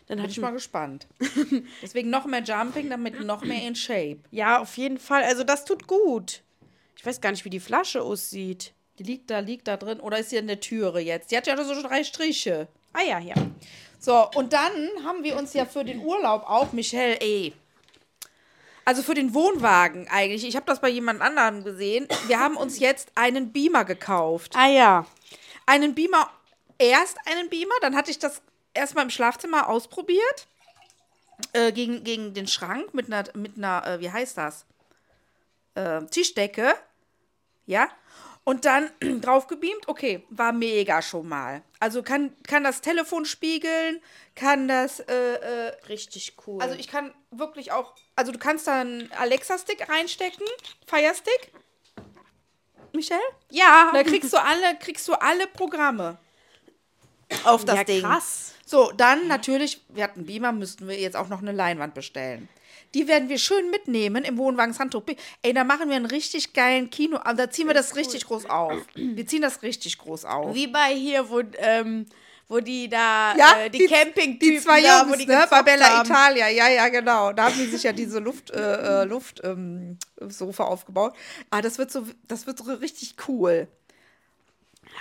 dann Bin ich mal gespannt. [LAUGHS] Deswegen noch mehr Jumping, damit noch mehr in Shape. Ja, auf jeden Fall. Also das tut gut. Ich weiß gar nicht, wie die Flasche aussieht. Die liegt da, liegt da drin. Oder ist sie in der Türe jetzt? Die hat ja so drei Striche. Ah ja, ja. So, und dann haben wir uns ja für den Urlaub auch, Michelle, ey. Also für den Wohnwagen eigentlich. Ich habe das bei jemand anderem gesehen. Wir haben uns jetzt einen Beamer gekauft. Ah ja. einen Beamer, erst einen Beamer, dann hatte ich das erstmal im Schlafzimmer ausprobiert. Äh, gegen, gegen den Schrank mit einer, mit einer äh, wie heißt das? Äh, Tischdecke. Ja. Und dann [CLEARS THROAT] drauf gebeamt. Okay, war mega schon mal. Also kann, kann das Telefon spiegeln, kann das, äh, äh, Richtig cool. also ich kann wirklich auch, also du kannst da einen Alexa-Stick reinstecken, Fire-Stick. Michelle? ja. Da kriegst du alle, kriegst du alle Programme auf das ja, Ding. krass. So, dann natürlich, wir hatten Beamer, müssten wir jetzt auch noch eine Leinwand bestellen. Die werden wir schön mitnehmen im Wohnwagens Handtuch. Ey, da machen wir einen richtig geilen Kino. Da ziehen wir das richtig groß auf. Wir ziehen das richtig groß auf. Wie bei hier, wo, ähm, wo die da, Ja, äh, die, die- Camping Die zwei da, Jungs, die ne? Bei Bella haben. Italia, ja, ja, genau. Da haben die sich ja diese Luft, äh, äh, Luft ähm, Sofa aufgebaut. Ah, das wird so, das wird so richtig cool.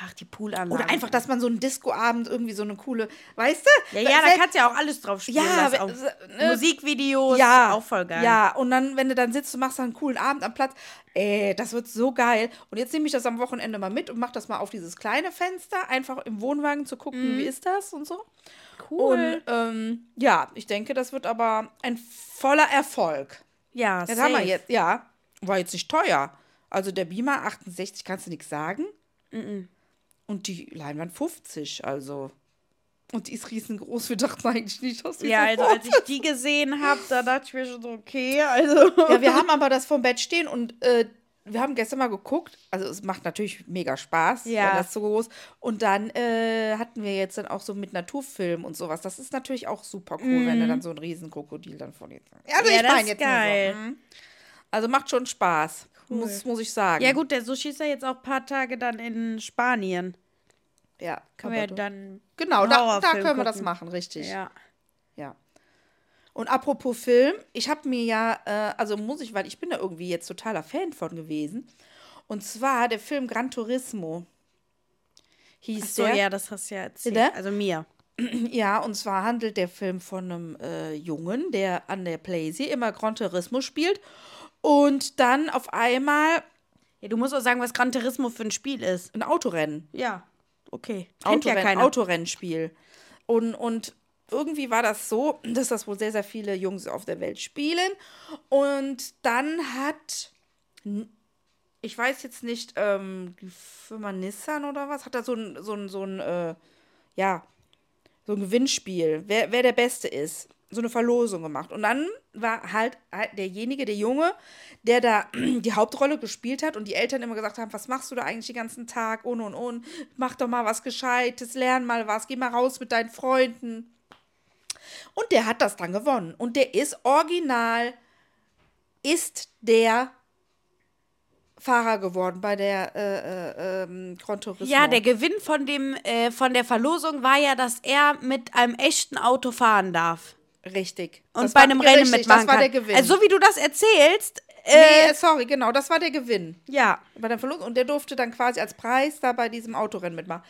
Ach, die Poolanlagen. Oder einfach, dass man so einen Discoabend irgendwie so eine coole, weißt du? Ja, ja, da kannst du ja auch alles drauf spielen. Ja, auch. we- ne? Musikvideos, ja, auch voll geil. Ja, und dann, wenn du dann sitzt und machst dann einen coolen Abend am Platz, ey, das wird so geil. Und jetzt nehme ich das am Wochenende mal mit und mach das mal auf dieses kleine Fenster, einfach im Wohnwagen zu gucken, wie ist das und so. Cool. Und ähm, ja, ich denke, das wird aber ein voller Erfolg. ja, Das haben wir jetzt, ja. War jetzt nicht teuer. Also der Beamer 68, kannst du nichts sagen. Und die Leinwand 50, also. Und die ist riesengroß. Wir dachten eigentlich nicht, dass die Ja, so also als ich die gesehen habe, da dachte ich mir schon so, okay, also. Ja, wir haben aber das vom Bett stehen und äh, wir haben gestern mal geguckt. Also es macht natürlich mega Spaß, Ja. wenn das so groß. Und dann äh, hatten wir jetzt dann auch so mit Naturfilm und sowas. Das ist natürlich auch super cool, wenn du dann so ein Riesenkrokodil dann vor dir Ja, also Mhm. Ja, ich meine jetzt geil. So. mhm. Also macht schon Spaß, muss, muss ich sagen. Ja, gut, der Sushi ist ja jetzt auch ein paar Tage dann in Spanien. Ja, Können wir dann. Genau, da, da können wir das machen, richtig. Ja. Ja. Und apropos Film, ich habe mir ja, äh, also muss ich, weil ich bin da irgendwie jetzt totaler Fan von gewesen. Und zwar der Film Gran Turismo. Hieß Ach so, der. ja, das hast du ja erzählt. Bitte? Also mir. [CLEARS THROAT] Ja, und zwar handelt der Film von einem äh, Jungen, der an der Playsee immer Gran Turismo spielt. Und dann auf einmal Ja, du musst auch sagen, was Gran Turismo für ein Spiel ist. ein Autorennen. Ja. Okay. Kennt ja Autorenn keiner. Autorennspiel. Und, und irgendwie war das so, dass das wohl sehr, sehr viele Jungs auf der Welt spielen. Und dann hat, ich weiß jetzt nicht, ähm, die Firma Nissan oder was, hat da so ein, so ein, so ein, äh, ja, so ein Gewinnspiel, wer, wer der Beste ist. So eine Verlosung gemacht. Und dann war halt, halt derjenige, der Junge, der da [CLEARS THROAT] die Hauptrolle gespielt hat und die Eltern immer gesagt haben, was machst du da eigentlich den ganzen Tag und und und, mach doch mal was Gescheites, lern mal was, geh mal raus mit deinen Freunden. Und der hat das dann gewonnen. Und der ist original, ist der Fahrer geworden bei der äh, äh, ähm, Gran Turismo. Ja, der Gewinn von dem äh, von der Verlosung war ja, dass er mit einem echten Auto fahren darf Richtig. und Das bei einem Rennen richtig, mitmachen Das war kann. der Gewinn. Also so wie du das erzählst, äh, nee, sorry, genau, das war der Gewinn. ja. bei der Verlosung und der durfte dann quasi als Preis da bei diesem Autorennen mitmachen.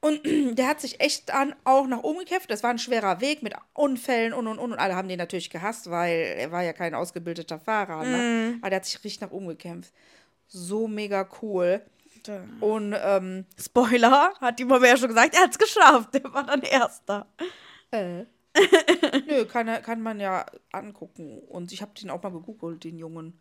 Und [CLEARS THROAT] der hat sich echt dann auch nach oben gekämpft. Das war ein schwerer Weg mit Unfällen und und und. Und alle haben den natürlich gehasst, weil er war ja kein ausgebildeter Fahrer. Ne? Aber der hat sich richtig nach oben gekämpft. So mega cool. Und ähm, Spoiler, hat die Mama ja schon gesagt, er hat's geschafft. Der war dann Erster. äh, [LAUGHS] nö, kann, kann man ja angucken. Und ich habe den auch mal gegoogelt, den Jungen.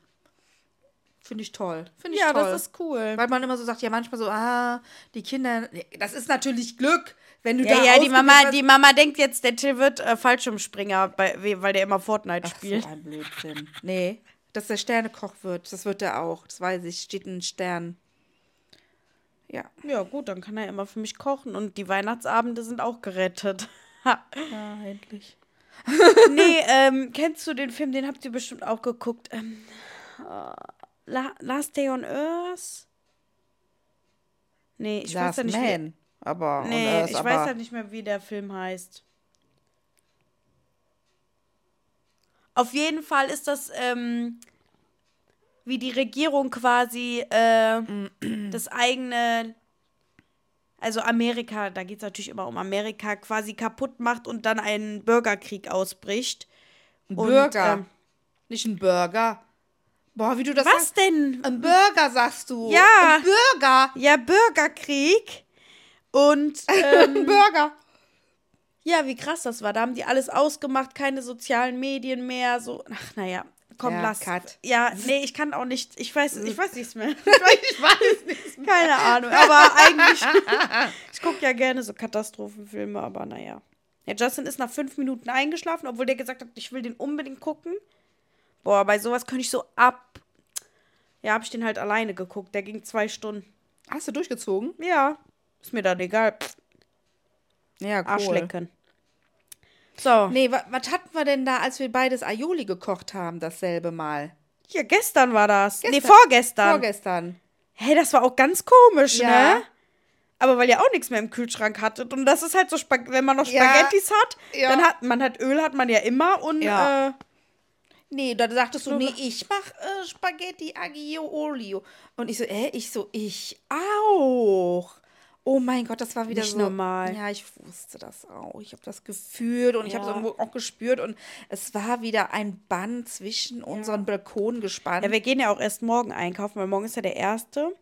Finde ich toll. Finde ich Ja, toll. das ist cool. Weil man immer so sagt, ja, manchmal so, ah, die Kinder, das ist natürlich Glück, wenn du Ja, da ja, die Mama, ausgewählt die Mama denkt jetzt, der Till wird äh, Fallschirmspringer, bei, we- weil der immer Fortnite. Ach, spielt. so ein Blödsinn. Nee, dass der Sternekoch wird, das wird er auch. Das weiß ich, steht ein Stern. Ja. Ja, gut, dann kann er immer für mich kochen und die Weihnachtsabende sind auch gerettet. [LAUGHS] Ha. Ja, endlich. [LAUGHS] nee, ähm, kennst du den Film, den habt ihr bestimmt auch geguckt. Ähm, äh, La Last Day on Earth? Nee, ich weiß Last ja nicht. Wie, Man. Aber, nee, ich aber, weiß halt nicht mehr, wie der Film heißt. Auf jeden Fall ist das, ähm, wie die Regierung quasi äh, das eigene, also Amerika, da geht es natürlich immer um Amerika, quasi kaputt macht und dann ein Bürgerkrieg ausbricht. ein Und, Burger. ähm, nicht ein Burger. Boah, wie du das Was sagst. denn? Ein Burger, sagst du. Ja. Ein Burger. Ja, Bürgerkrieg. Und [LAUGHS] ähm, Ein Burger. Ja, wie krass das war. Da haben die alles ausgemacht, keine sozialen Medien mehr. So, ach naja, komm, Ja, lass. cut. Ja, nee, ich kann auch nicht. Ich weiß, ich weiß nichts mehr. [LAUGHS] ich weiß nicht. Keine Ahnung. Aber eigentlich. [LAUGHS] ich gucke ja gerne so Katastrophenfilme, aber naja. Ja, Justin ist nach fünf Minuten eingeschlafen, obwohl der gesagt hat, ich will den unbedingt gucken. Boah, bei sowas könnte ich so ab. Ja, hab ich den halt alleine geguckt. Der ging zwei Stunden. Hast du durchgezogen? Ja, ist mir dann egal. Pff, Ja, cool. Arschlecken. So, Nee, wa- was hatten wir denn da, als wir beides Aioli gekocht haben, dasselbe Mal? hier, gestern war das. Nee, Gestern. vorgestern. Vorgestern. hey, das war auch ganz komisch, Ja. ne? Aber weil ihr auch nichts mehr im Kühlschrank hattet. Und das ist halt so, Spag wenn man noch Ja. Spaghettis hat, Ja. dann hat man hat Öl, hat man ja immer. Und Ja. äh, Nee, da sagtest du, nee, ich mach äh, Spaghetti Aglio Olio. Und ich so, äh, ich so, ich auch. Oh mein Gott, das war wieder Nicht so. normal. Ja, ich wusste das auch. Ich habe das gefühlt und ich habe es Ja. irgendwo auch gespürt und es war wieder ein Bann zwischen unseren Balkonen gespannt. Ja, wir gehen ja auch erst morgen einkaufen, weil morgen ist ja der erste.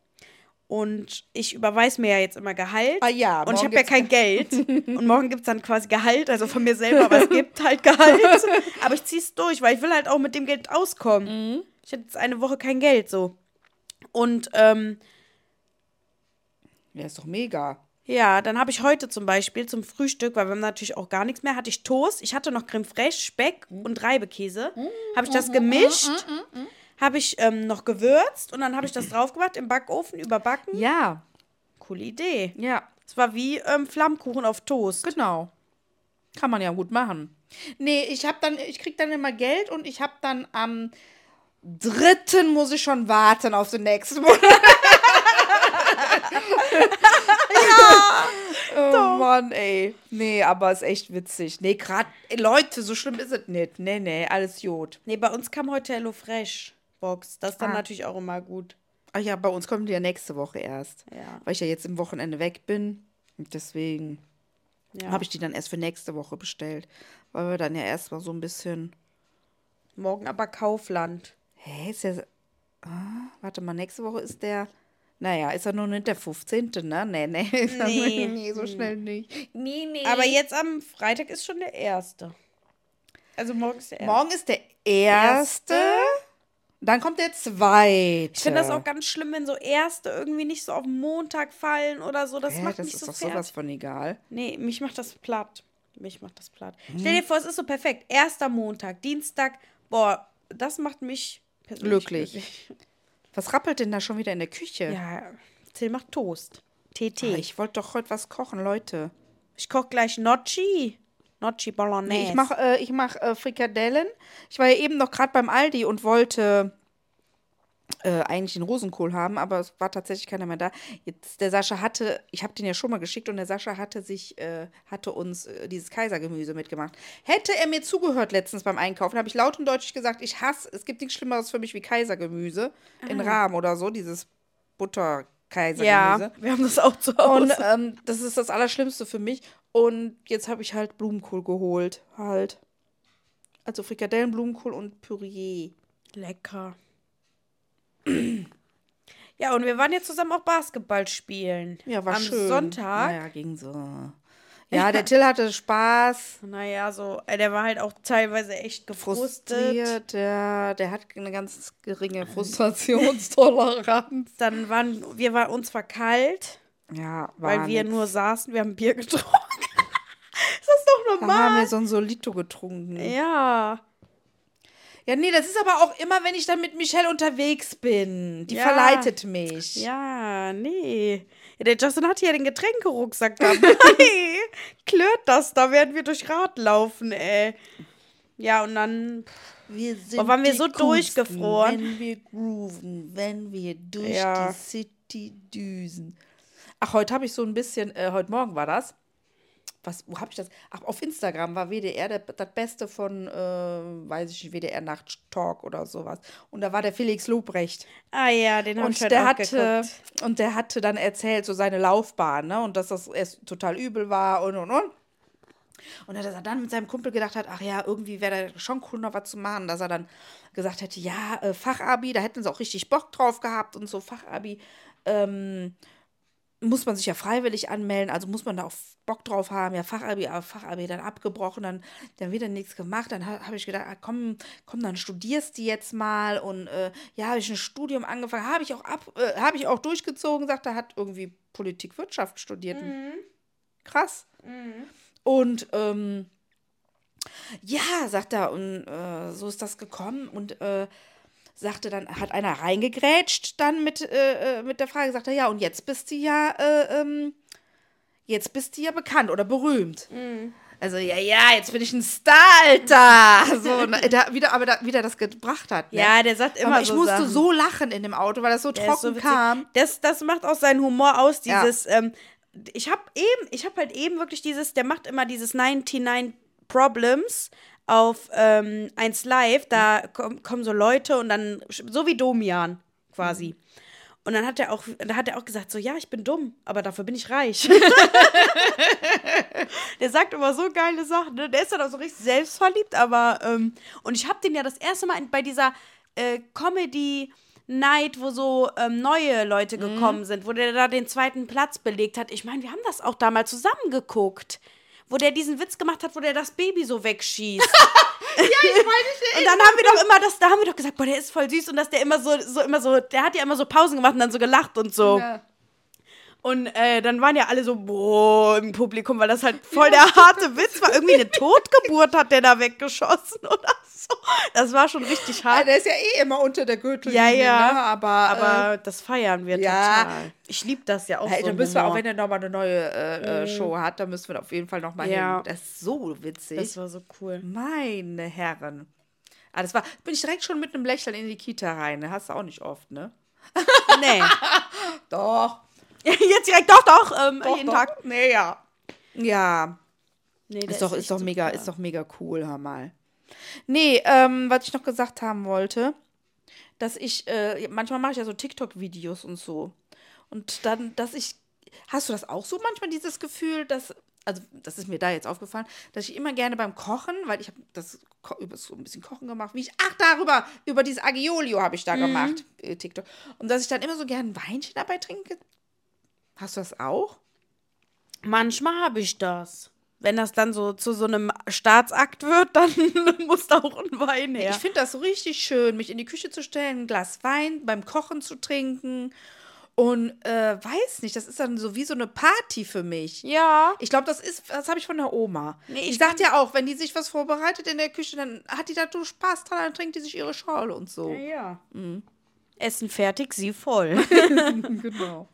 Und ich überweise mir ja jetzt immer Gehalt. Ah ja, Und ich habe ja kein [LAUGHS] Geld. Und morgen gibt es dann quasi Gehalt, also von mir selber, aber es gibt halt Gehalt. [LAUGHS] Aber ich ziehe es durch, weil ich will halt auch mit dem Geld auskommen. Mhm. Ich hatte jetzt eine Woche kein Geld so. Und ähm, ja, ist doch mega. ja, dann habe ich heute zum Beispiel zum Frühstück, weil wir haben natürlich auch gar nichts mehr, hatte ich Toast. Ich hatte noch Creme fraiche, Speck und Reibekäse. Habe ich das gemischt, habe ich ähm, noch gewürzt und dann habe ich das drauf gemacht im Backofen überbacken. Ja, Coole Idee. ja, Es war wie ähm, Flammkuchen auf Toast. genau. Kann man ja gut machen. Nee, ich habe dann, ich krieg dann immer Geld und ich habe dann am dritten muss ich schon warten auf den nächsten Monat. [LAUGHS] [LAUGHS] ja. Oh Mann, ey. Nee, aber ist echt witzig. Nee, gerade, Leute, so schlimm ist es nicht. Nee, nee, alles Jod. Nee, bei uns kam heute Hello Fresh Box. Das ist dann Ah. natürlich auch immer gut. Ach ja, bei uns kommt die ja nächste Woche erst. Ja. Weil ich ja jetzt im Wochenende weg bin. Und deswegen ja. habe ich die dann erst für nächste Woche bestellt. Weil wir dann ja erstmal so ein bisschen. Morgen aber Kaufland. Hä, ist der. Ah, warte mal, nächste Woche ist der. Naja, ist er noch nicht der 15. ne? Nee, nee. [LAUGHS] Nee. [LAUGHS] nee, so schnell nicht. Nee, nee. Aber jetzt am Freitag ist schon der erste. Also morgen ist der erste. Morgen ist der erste. Dann kommt der zweite. Ich finde das auch ganz schlimm, wenn so erste irgendwie nicht so auf Montag fallen oder so. Das Hä, macht das mich ist so doch fertig. sowas von egal. Nee, mich macht das platt. Mich macht das platt. Mhm. Stell dir vor, es ist so perfekt. Erster Montag, Dienstag. Boah, das macht mich persönlich Glücklich. Was rappelt denn da schon wieder in der Küche? Ja, Till macht Toast. TT. Ah, ich wollte doch heute was kochen, Leute. ich koche gleich Gnocchi. Gnocchi Bolognese. Nee, ich mache äh, ich mach, äh, Frikadellen. Ich war ja eben noch gerade beim Aldi und wollte äh, eigentlich einen Rosenkohl haben, aber es war tatsächlich keiner mehr da. Jetzt, der Sascha hatte, ich habe den ja schon mal geschickt und der Sascha hatte sich, äh, hatte uns äh, dieses Kaisergemüse mitgemacht. Hätte er mir zugehört letztens beim Einkaufen, habe ich laut und deutlich gesagt, ich hasse, es gibt nichts Schlimmeres für mich wie Kaisergemüse in Rahmen oder so, dieses Butter-Kaisergemüse. Ja, wir haben das auch zu Hause. Und ähm, das ist das Allerschlimmste für mich. Und jetzt habe ich halt Blumenkohl geholt. Halt. Also Frikadellen, Blumenkohl und Püree. Lecker. Ja, und wir waren jetzt zusammen auch Basketball spielen. Ja, war Am schön. Sonntag. Naja, ging so. Ja, der Till hatte Spaß. Naja, so, äh, der war halt auch teilweise echt gefrustet. Frustriert. Der, der hat eine ganz geringe Frustrationstoleranz. [LAUGHS] Dann waren wir war uns war kalt, Ja, war weil wir nix. nur saßen, wir haben Bier [LAUGHS] getrunken. ist das doch Da haben normal? wir so ein Solito getrunken. Ja. Ja, nee, das ist aber auch immer, wenn ich dann mit Michelle unterwegs bin. Die Ja. verleitet mich. Ja, nee. Ja, der Justin hat hier den Getränkerucksack dabei. [LAUGHS] Klirrt das, da werden wir durch Rad laufen, ey. Ja, und dann. Wir sind Boah, waren wir so Coolsten, durchgefroren. Wenn wir grooven, wenn wir durch Ja. die City düsen. Ach, heute habe ich so ein bisschen, äh, heute Morgen war das. Was, wo habe ich das? Ach, auf Instagram war WDR der, das Beste von, äh, weiß ich nicht, WDR Nacht-Talk oder sowas. Und da war der Felix Lobrecht. Ah ja, den habe ich der, auch hatte, geguckt. und der hatte dann erzählt, so seine Laufbahn, ne? Und dass das erst total übel war und und und. Und dass er dann mit seinem Kumpel gedacht hat, ach ja, irgendwie wäre da schon cool, noch was zu machen, dass er dann gesagt hätte, ja, äh, Fachabi, da hätten sie auch richtig Bock drauf gehabt und so Fachabi. Ähm, muss man sich ja freiwillig anmelden, also muss man da auch Bock drauf haben. Ja, Fachabi, aber Fachabi dann abgebrochen, dann, dann wieder nichts gemacht. Dann ha, habe ich gedacht, ah, komm, komm, dann studierst du jetzt mal. Und äh, ja, habe ich ein Studium angefangen, habe ich auch ab, äh, habe ich auch durchgezogen, sagt er, hat irgendwie Politik, Wirtschaft studiert. Krass. Und ähm, ja, sagt er, und äh, so ist das gekommen. Und äh, sagte dann, hat einer reingegrätscht dann mit, äh, äh, mit der Frage, sagt er, ja, und jetzt bist du ja, äh, ähm, jetzt bist du ja bekannt oder berühmt. Also, ja, ja, jetzt bin ich ein Star, Alter. [LAUGHS] So, ne, da, wieder, aber da, wieder das gebracht hat. Ne? Ja, der sagt immer aber ich so musste Sachen. so lachen in dem Auto, weil das so Der trocken so kam. Das, das macht auch seinen Humor aus, Ja. dieses, ähm, ich habe eben, ich habe halt eben wirklich dieses, der macht immer dieses 99 Problems auf ähm, 1 Live, da komm, kommen so Leute und dann, so wie Domian quasi. Und dann hat er auch, da hat er auch gesagt, so, ja, ich bin dumm, aber dafür bin ich reich. [LAUGHS] der sagt immer so geile Sachen, ne? Der ist dann auch so richtig selbstverliebt, aber, ähm, und ich habe den ja das erste Mal bei dieser äh, Comedy- Night, wo so ähm, neue Leute gekommen sind, wo der da den zweiten Platz belegt hat. Ich meine, wir haben das auch damals zusammen geguckt. Wo der diesen Witz gemacht hat, wo der das Baby so wegschießt. [LAUGHS] Ja, ich meine, Und dann haben wir doch immer das, da haben wir doch gesagt, boah, der ist voll süß und dass der immer so, so immer so, der hat ja immer so Pausen gemacht und dann so gelacht und so. Ja. Und äh, dann waren ja alle so, boah, im Publikum, weil das halt voll der harte Witz war. Irgendwie eine Totgeburt hat der da weggeschossen oder [LAUGHS] so. Das war schon richtig hart. der ist ja eh immer unter der Gürtellinie, Ja, ja. ne? aber, Aber das feiern wir ja. total. Ich liebe das ja auch Hey, so. dann müssen wir, auch Humor. wenn er nochmal eine neue äh, äh, Show hat, dann müssen wir auf jeden Fall nochmal Ja. hin. Das ist so witzig. Das war so cool. Meine Herren. Ah, das war, bin ich direkt schon mit einem Lächeln in die Kita rein. ne? Hast du auch nicht oft, ne? [LAUGHS] Nee. [LAUGHS] Doch. Jetzt direkt, doch, doch, ähm, doch jeden doch. Tag. Nee, ja. Ja, Nee, ist doch, ist doch mega, super. ist doch mega cool, hör mal. Nee, ähm, was ich noch gesagt haben wollte, dass ich, äh, manchmal mache ich ja so TikTok-Videos und so. Und dann, dass ich, hast du das auch so manchmal, dieses Gefühl, dass, also das ist mir da jetzt aufgefallen, dass ich immer gerne beim Kochen, weil ich habe das über so ein bisschen Kochen gemacht, wie ich, ach darüber, über dieses Agiolio habe ich da gemacht, äh, TikTok. Und dass ich dann immer so gerne ein Weinchen dabei trinke. Hast du das auch? Manchmal habe ich das. Wenn das dann so zu so einem Staatsakt wird, [LAUGHS] dann muss da auch ein Wein her. Ich finde das so richtig schön, mich in die Küche zu stellen, ein Glas Wein beim Kochen zu trinken. Und äh, weiß nicht, das ist dann so wie so eine Party für mich. ja. Ich glaube, das ist, das habe ich von der Oma. Nee, ich ich sagt ja auch, wenn die sich was vorbereitet in der Küche, dann hat die da so Spaß dran, dann trinkt die sich ihre Schorle und so. Ja. Essen fertig, sie voll. [LAUGHS] genau.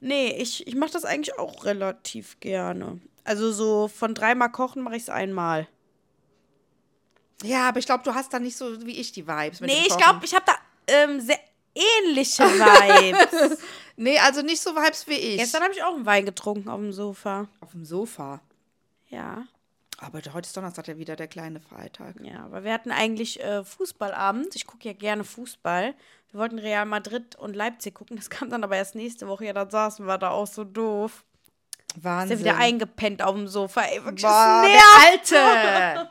nee, ich, ich mache das eigentlich auch relativ gerne. Also so von dreimal kochen mache ich es einmal. Ja, aber ich glaube, du hast da nicht so wie ich die Vibes. Mit Nee, ich glaube, ich habe da ähm, sehr ähnliche Vibes. [LAUGHS] Nee, also nicht so Vibes wie ich. Gestern habe ich auch einen Wein getrunken auf dem Sofa. auf dem Sofa. Ja. Aber heute ist Donnerstag ja wieder der kleine Freitag. Ja, aber wir hatten eigentlich äh, Fußballabend. Ich gucke ja gerne Fußball. Wir wollten Real Madrid und Leipzig gucken. Das kam dann aber erst nächste Woche. Ja, dann saßen wir da auch so doof. Ist Wahnsinn. ja wieder eingepennt auf dem Sofa. Ey, wirklich, Boah, das Alte.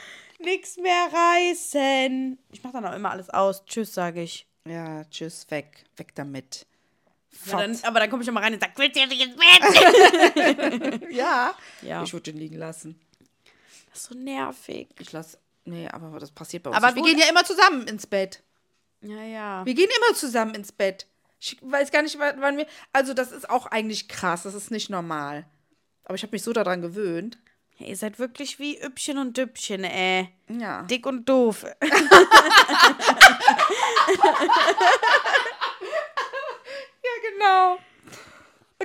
[LAUGHS] Nix mehr reißen. Ich mach dann auch immer alles aus. Tschüss, sage ich. Ja, tschüss, weg. Weg damit. Ja, dann, aber dann komme ich immer rein und sage, willst du jetzt nicht ins Bett? [LAUGHS] [LAUGHS] Ja. Ja. Ich würde den liegen lassen. Das ist so nervig. Ich lasse. Nee, aber das passiert bei uns. Aber wir gehen ja immer zusammen ins Bett. Ja, ja. Wir gehen immer zusammen ins Bett. Ich weiß gar nicht, wann wir. Also, das ist auch eigentlich krass. Das ist nicht normal. Aber ich habe mich so daran gewöhnt. Ja, ihr seid wirklich wie Üppchen und Düppchen, ey. Ja. Dick und doof. [LAUGHS] Ja, genau.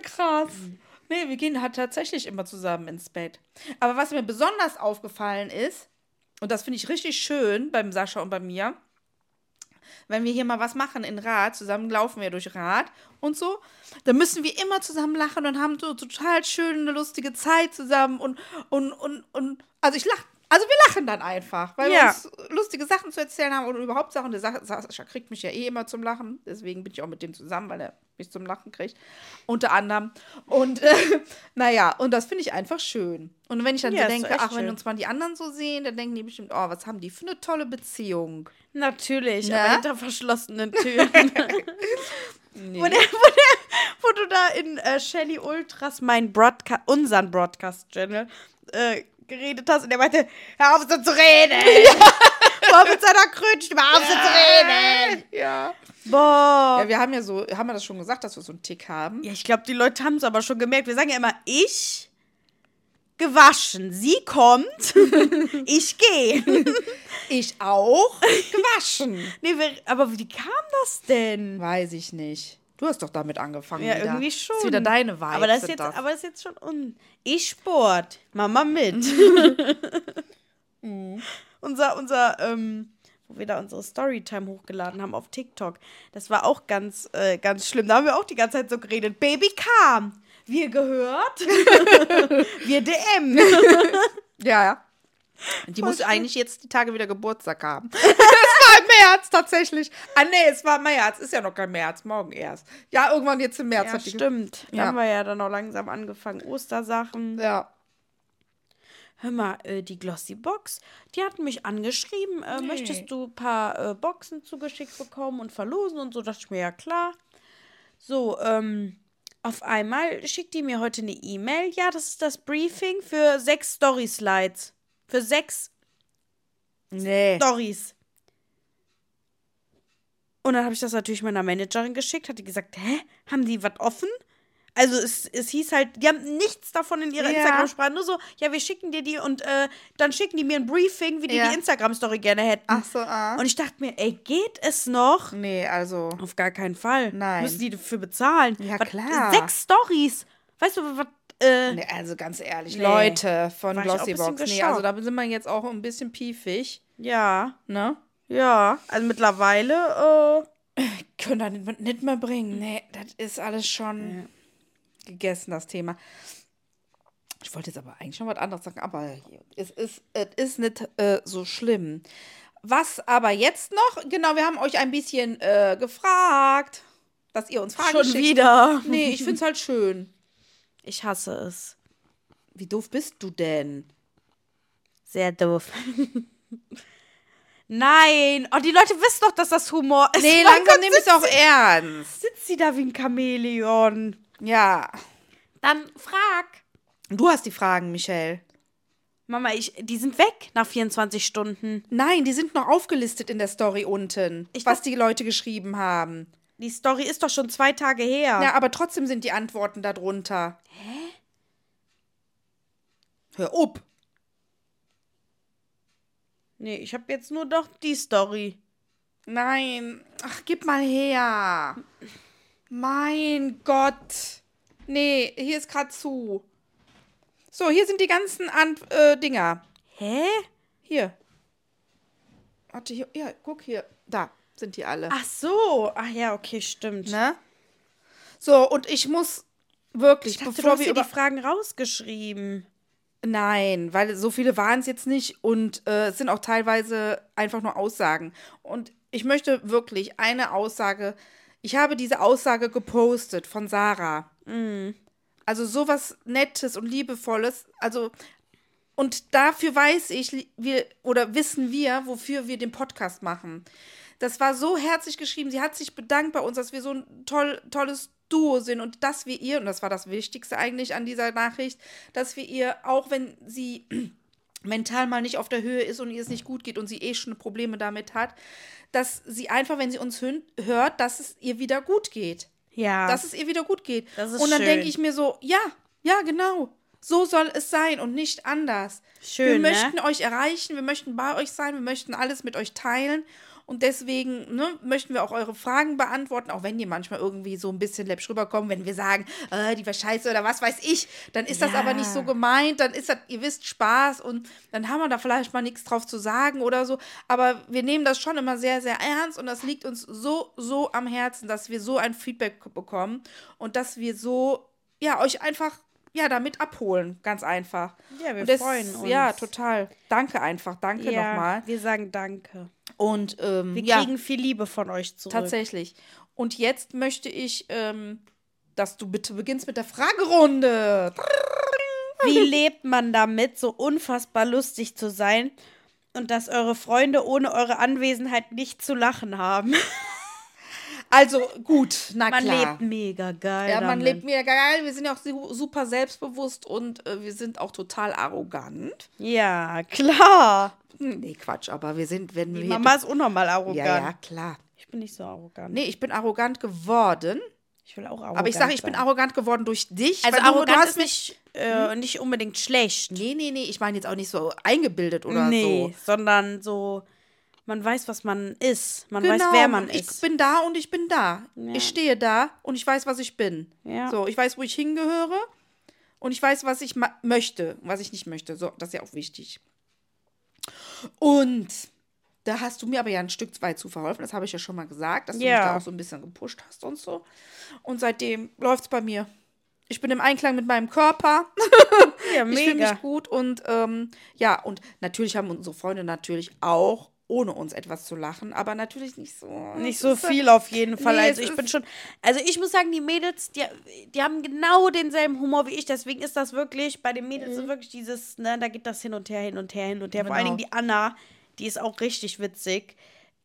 Krass. Nee, wir gehen halt tatsächlich immer zusammen ins Bett. Aber was mir besonders aufgefallen ist, und das finde ich richtig schön beim Sascha und bei mir, wenn wir hier mal was machen in Rad, zusammen laufen wir durch Rad und so, dann müssen wir immer zusammen lachen und haben so total schöne, lustige Zeit zusammen und, und, und, und also ich lache, also wir lachen dann einfach, weil wir Ja. uns lustige Sachen zu erzählen haben und überhaupt Sachen. Der Sa- Sascha kriegt mich ja eh immer zum Lachen, deswegen bin ich auch mit dem zusammen, weil er mich zum Lachen kriegt, unter anderem. Und äh, [LAUGHS] naja, und das finde ich einfach schön. Und wenn ich dann Ja, so denke, ach, wenn schön. uns mal die anderen so sehen, dann denken die bestimmt, oh, was haben die für eine tolle Beziehung. Natürlich, Ne? aber hinter verschlossenen Türen. [LAUGHS] wo, der, wo, der, wo du da in äh, Shelly Ultras, mein Broadcast, unseren Broadcast-Channel, äh, geredet hast und der meinte, hör auf so zu reden! [LAUGHS] Auf [LAUGHS] mit seiner Krönstimme, hör auf so zu reden! Ja. Boah. Ja, wir haben ja so, haben wir das schon gesagt, dass wir so einen Tick haben? Ja, ich glaube, die Leute haben es aber schon gemerkt. Wir sagen ja immer, ich gewaschen, sie kommt, [LAUGHS] ich gehe. Ich auch. Gewaschen. nee, aber wie kam das denn? Weiß ich nicht. Du hast doch damit angefangen. Ja, wieder. irgendwie schon. ist wieder deine Vibes. Aber das, ist jetzt, das. aber das ist jetzt schon un. Ich Sport, Mama mit. [LAUGHS] unser, unser, ähm, wo wir da unsere Storytime hochgeladen haben auf TikTok, das war auch ganz, äh, ganz schlimm. Da haben wir auch die ganze Zeit so geredet. Baby kam. Wir gehört. [LAUGHS] wir DM. Ja, ja. Die muss eigentlich jetzt die Tage wieder Geburtstag haben. [LAUGHS] war im März tatsächlich. Ah, nee, es war März. Ist ja noch kein März. Morgen erst. Ja, irgendwann jetzt im März. Ja, hat stimmt. Da Ja. haben wir ja dann auch langsam angefangen. Ostersachen. Ja. Hör mal, äh, die Glossy-Box, die hatten mich angeschrieben. Äh, Nee. Möchtest du ein paar äh, Boxen zugeschickt bekommen und verlosen und so? Dachte ich mir, ja klar. So, ähm, auf einmal schickt die mir heute eine E-Mail. Ja, das ist das Briefing für sechs Story-Slides. Für sechs Nee. Stories. Und dann habe ich das natürlich meiner Managerin geschickt, hat die gesagt, hä, haben die was offen? Also es, es hieß halt, die haben nichts davon in ihrer Ja. Instagram-Sprache, nur so, ja, wir schicken dir die und äh, dann schicken die mir ein Briefing, wie die Ja. die Instagram-Story gerne hätten. Ach so, ah. Und ich dachte mir, ey, geht es noch? Nee, also. Auf gar keinen Fall. Nein. Müssen die dafür bezahlen? Ja, Was- klar. Sechs Stories. Weißt du, was, äh, Nee, also ganz ehrlich, Nee. Leute von Glossybox. Nee, also da sind wir jetzt auch ein bisschen piefig, ja, ne? ja, also mittlerweile, äh, Können da nicht, nicht mehr bringen. Nee, das ist alles schon gegessen, das Thema. Ich wollte jetzt aber eigentlich schon was anderes sagen, aber es ist, es ist nicht äh, so schlimm. Was aber jetzt noch, genau, wir haben euch ein bisschen äh, gefragt, dass ihr uns Fragen schon schickt. wieder. Nee, ich finde es halt schön. Ich hasse es. Wie doof bist du denn? Sehr doof. [LAUGHS] Nein. Oh, die Leute wissen doch, dass das Humor ist. Nee, [LAUGHS] langsam Gott, nehme ich es auch ernst. Sitzt sie da wie ein Chamäleon? Ja. Dann frag. Du hast die Fragen, Michelle. Mama, ich, die sind weg nach 24 Stunden. Nein, die sind noch aufgelistet in der Story unten, Ich was die Leute geschrieben haben. Die Story ist doch schon zwei Tage her. Ja, aber trotzdem sind die Antworten darunter. Hä? Hör up. Nee, ich habe jetzt nur doch die Story. Nein. Ach, gib mal her. Mein Gott. Nee, hier ist gerade zu. So, hier sind die ganzen Ant äh, Dinger. Hä? Hier. Warte, hier. Ja, guck hier. Da sind die alle. Ach so. Ach ja, okay, stimmt. Ne? So, und ich muss wirklich, Ich dachte, du bevor hast wir dir die über... Fragen rausgeschrieben. Nein, weil so viele waren es jetzt nicht und äh, es sind auch teilweise einfach nur Aussagen. Und ich möchte wirklich eine Aussage, ich habe diese Aussage gepostet von Sarah. Also sowas Nettes und Liebevolles, also und dafür weiß ich, wir oder wissen wir, wofür wir den Podcast machen. Das war so herzlich geschrieben. Sie hat sich bedankt bei uns, dass wir so ein toll, tolles Duo sind und dass wir ihr, und das war das Wichtigste eigentlich an dieser Nachricht, dass wir ihr, auch wenn sie [CLEARS THROAT] mental mal nicht auf der Höhe ist und ihr es nicht gut geht und sie eh schon Probleme damit hat, dass sie einfach, wenn sie uns hört, dass es ihr wieder gut geht Ja. dass es ihr wieder gut geht. Das ist und dann denke ich mir so, ja, ja, genau. So soll es sein und nicht anders. Schön, wir ne? möchten euch erreichen, wir möchten bei euch sein, wir möchten alles mit euch teilen. Und deswegen ne, möchten wir auch eure Fragen beantworten, auch wenn die manchmal irgendwie so ein bisschen läppsch rüberkommen, wenn wir sagen, äh, die war scheiße oder was weiß ich, dann ist das Ja. aber nicht so gemeint, dann ist das, ihr wisst, Spaß und dann haben wir da vielleicht mal nichts drauf zu sagen oder so. Aber wir nehmen das schon immer sehr, sehr ernst und das liegt uns so, so am Herzen, dass wir so ein Feedback bekommen und dass wir so, ja, euch einfach, ja, damit abholen, ganz einfach. Ja, wir das- freuen uns. Ja, total. Danke einfach, danke ja, nochmal. Wir sagen Danke. Und ähm, Wir ja, kriegen viel Liebe von euch zurück. tatsächlich. Und jetzt möchte ich, ähm, dass du bitte beginnst mit der Fragerunde. Wie lebt man damit, so unfassbar lustig zu sein und dass eure Freunde ohne eure Anwesenheit nicht zu lachen haben? [LAUGHS] Also gut, na Man klar. lebt mega geil. ja, man damit. lebt mega geil. Wir sind ja auch su- super selbstbewusst und äh, wir sind auch total arrogant. Ja, klar. Hm, Nee, Quatsch, aber wir sind, wenn Die wir. Mama ist unnormal arrogant. ja, ja, klar. Ich bin nicht so arrogant. Nee, ich bin arrogant geworden. Ich will auch arrogant Aber ich sage, ich bin arrogant geworden durch dich. Also weil du, du arrogant hast ist mich. nicht, äh, nicht unbedingt schlecht. Nee, nee, nee, ich meine jetzt auch nicht so eingebildet oder nee, so. sondern so, man weiß, was man ist. Man weiß, Genau, wer man ich ist. bin da und ich bin da. Ja. Ich stehe da und ich weiß, was ich bin. Ja. So, ich weiß, wo ich hingehöre und ich weiß, was ich möchte, was ich nicht möchte. So, das ist ja auch wichtig. Und da hast du mir aber ja ein Stück weit zu verholfen. Das habe ich ja schon mal gesagt, dass du Ja. mich da auch so ein bisschen gepusht hast und so. Und seitdem läuft es bei mir. Ich bin im Einklang mit meinem Körper. ja, [LAUGHS] Ich fühle mega. mich gut und ähm, ja, und natürlich haben unsere Freunde natürlich auch ohne uns etwas zu lachen, aber natürlich nicht so. Nicht so viel auf jeden Fall. nee, also ich bin schon. Also ich muss sagen, die Mädels, die, die haben genau denselben Humor wie ich. Deswegen ist das wirklich, bei den Mädels ist wirklich dieses, ne, da geht das hin und her, hin und her, hin und her. Vor allen Genau. Dingen die Anna, die ist auch richtig witzig.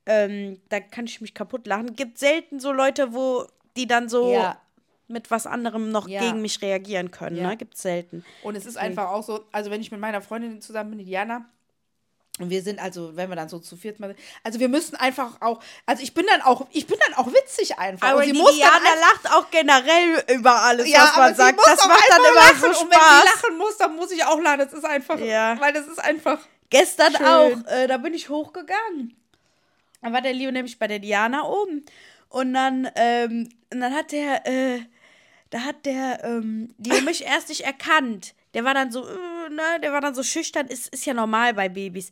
Ähm, da kann ich mich kaputt lachen. Gibt selten so Leute, wo die dann so Ja. mit was anderem noch Ja. gegen mich reagieren können. Ja. Ne? Gibt's selten. Und es ist einfach auch so, also wenn ich mit meiner Freundin zusammen bin, die Diana, und wir sind also, wenn wir dann so zu viert mal, also wir müssen einfach auch, also ich bin dann auch, ich bin dann auch witzig einfach. Aber und die sie muss dann Diana lacht auch generell über alles, Ja, was man sagt. muss Das macht dann immer lachen. so Und wenn Spaß. sie lachen muss, dann muss ich auch lachen. Das ist einfach, Ja. weil das ist einfach. Gestern Schön. auch, äh, da bin ich hochgegangen. Da war der Leo nämlich bei der Diana oben. Und dann, ähm, und dann hat der, äh, da hat der, ähm, Leo mich erst nicht erkannt. Der war dann so, äh, ne, der war dann so schüchtern, ist, ist ja normal bei Babys.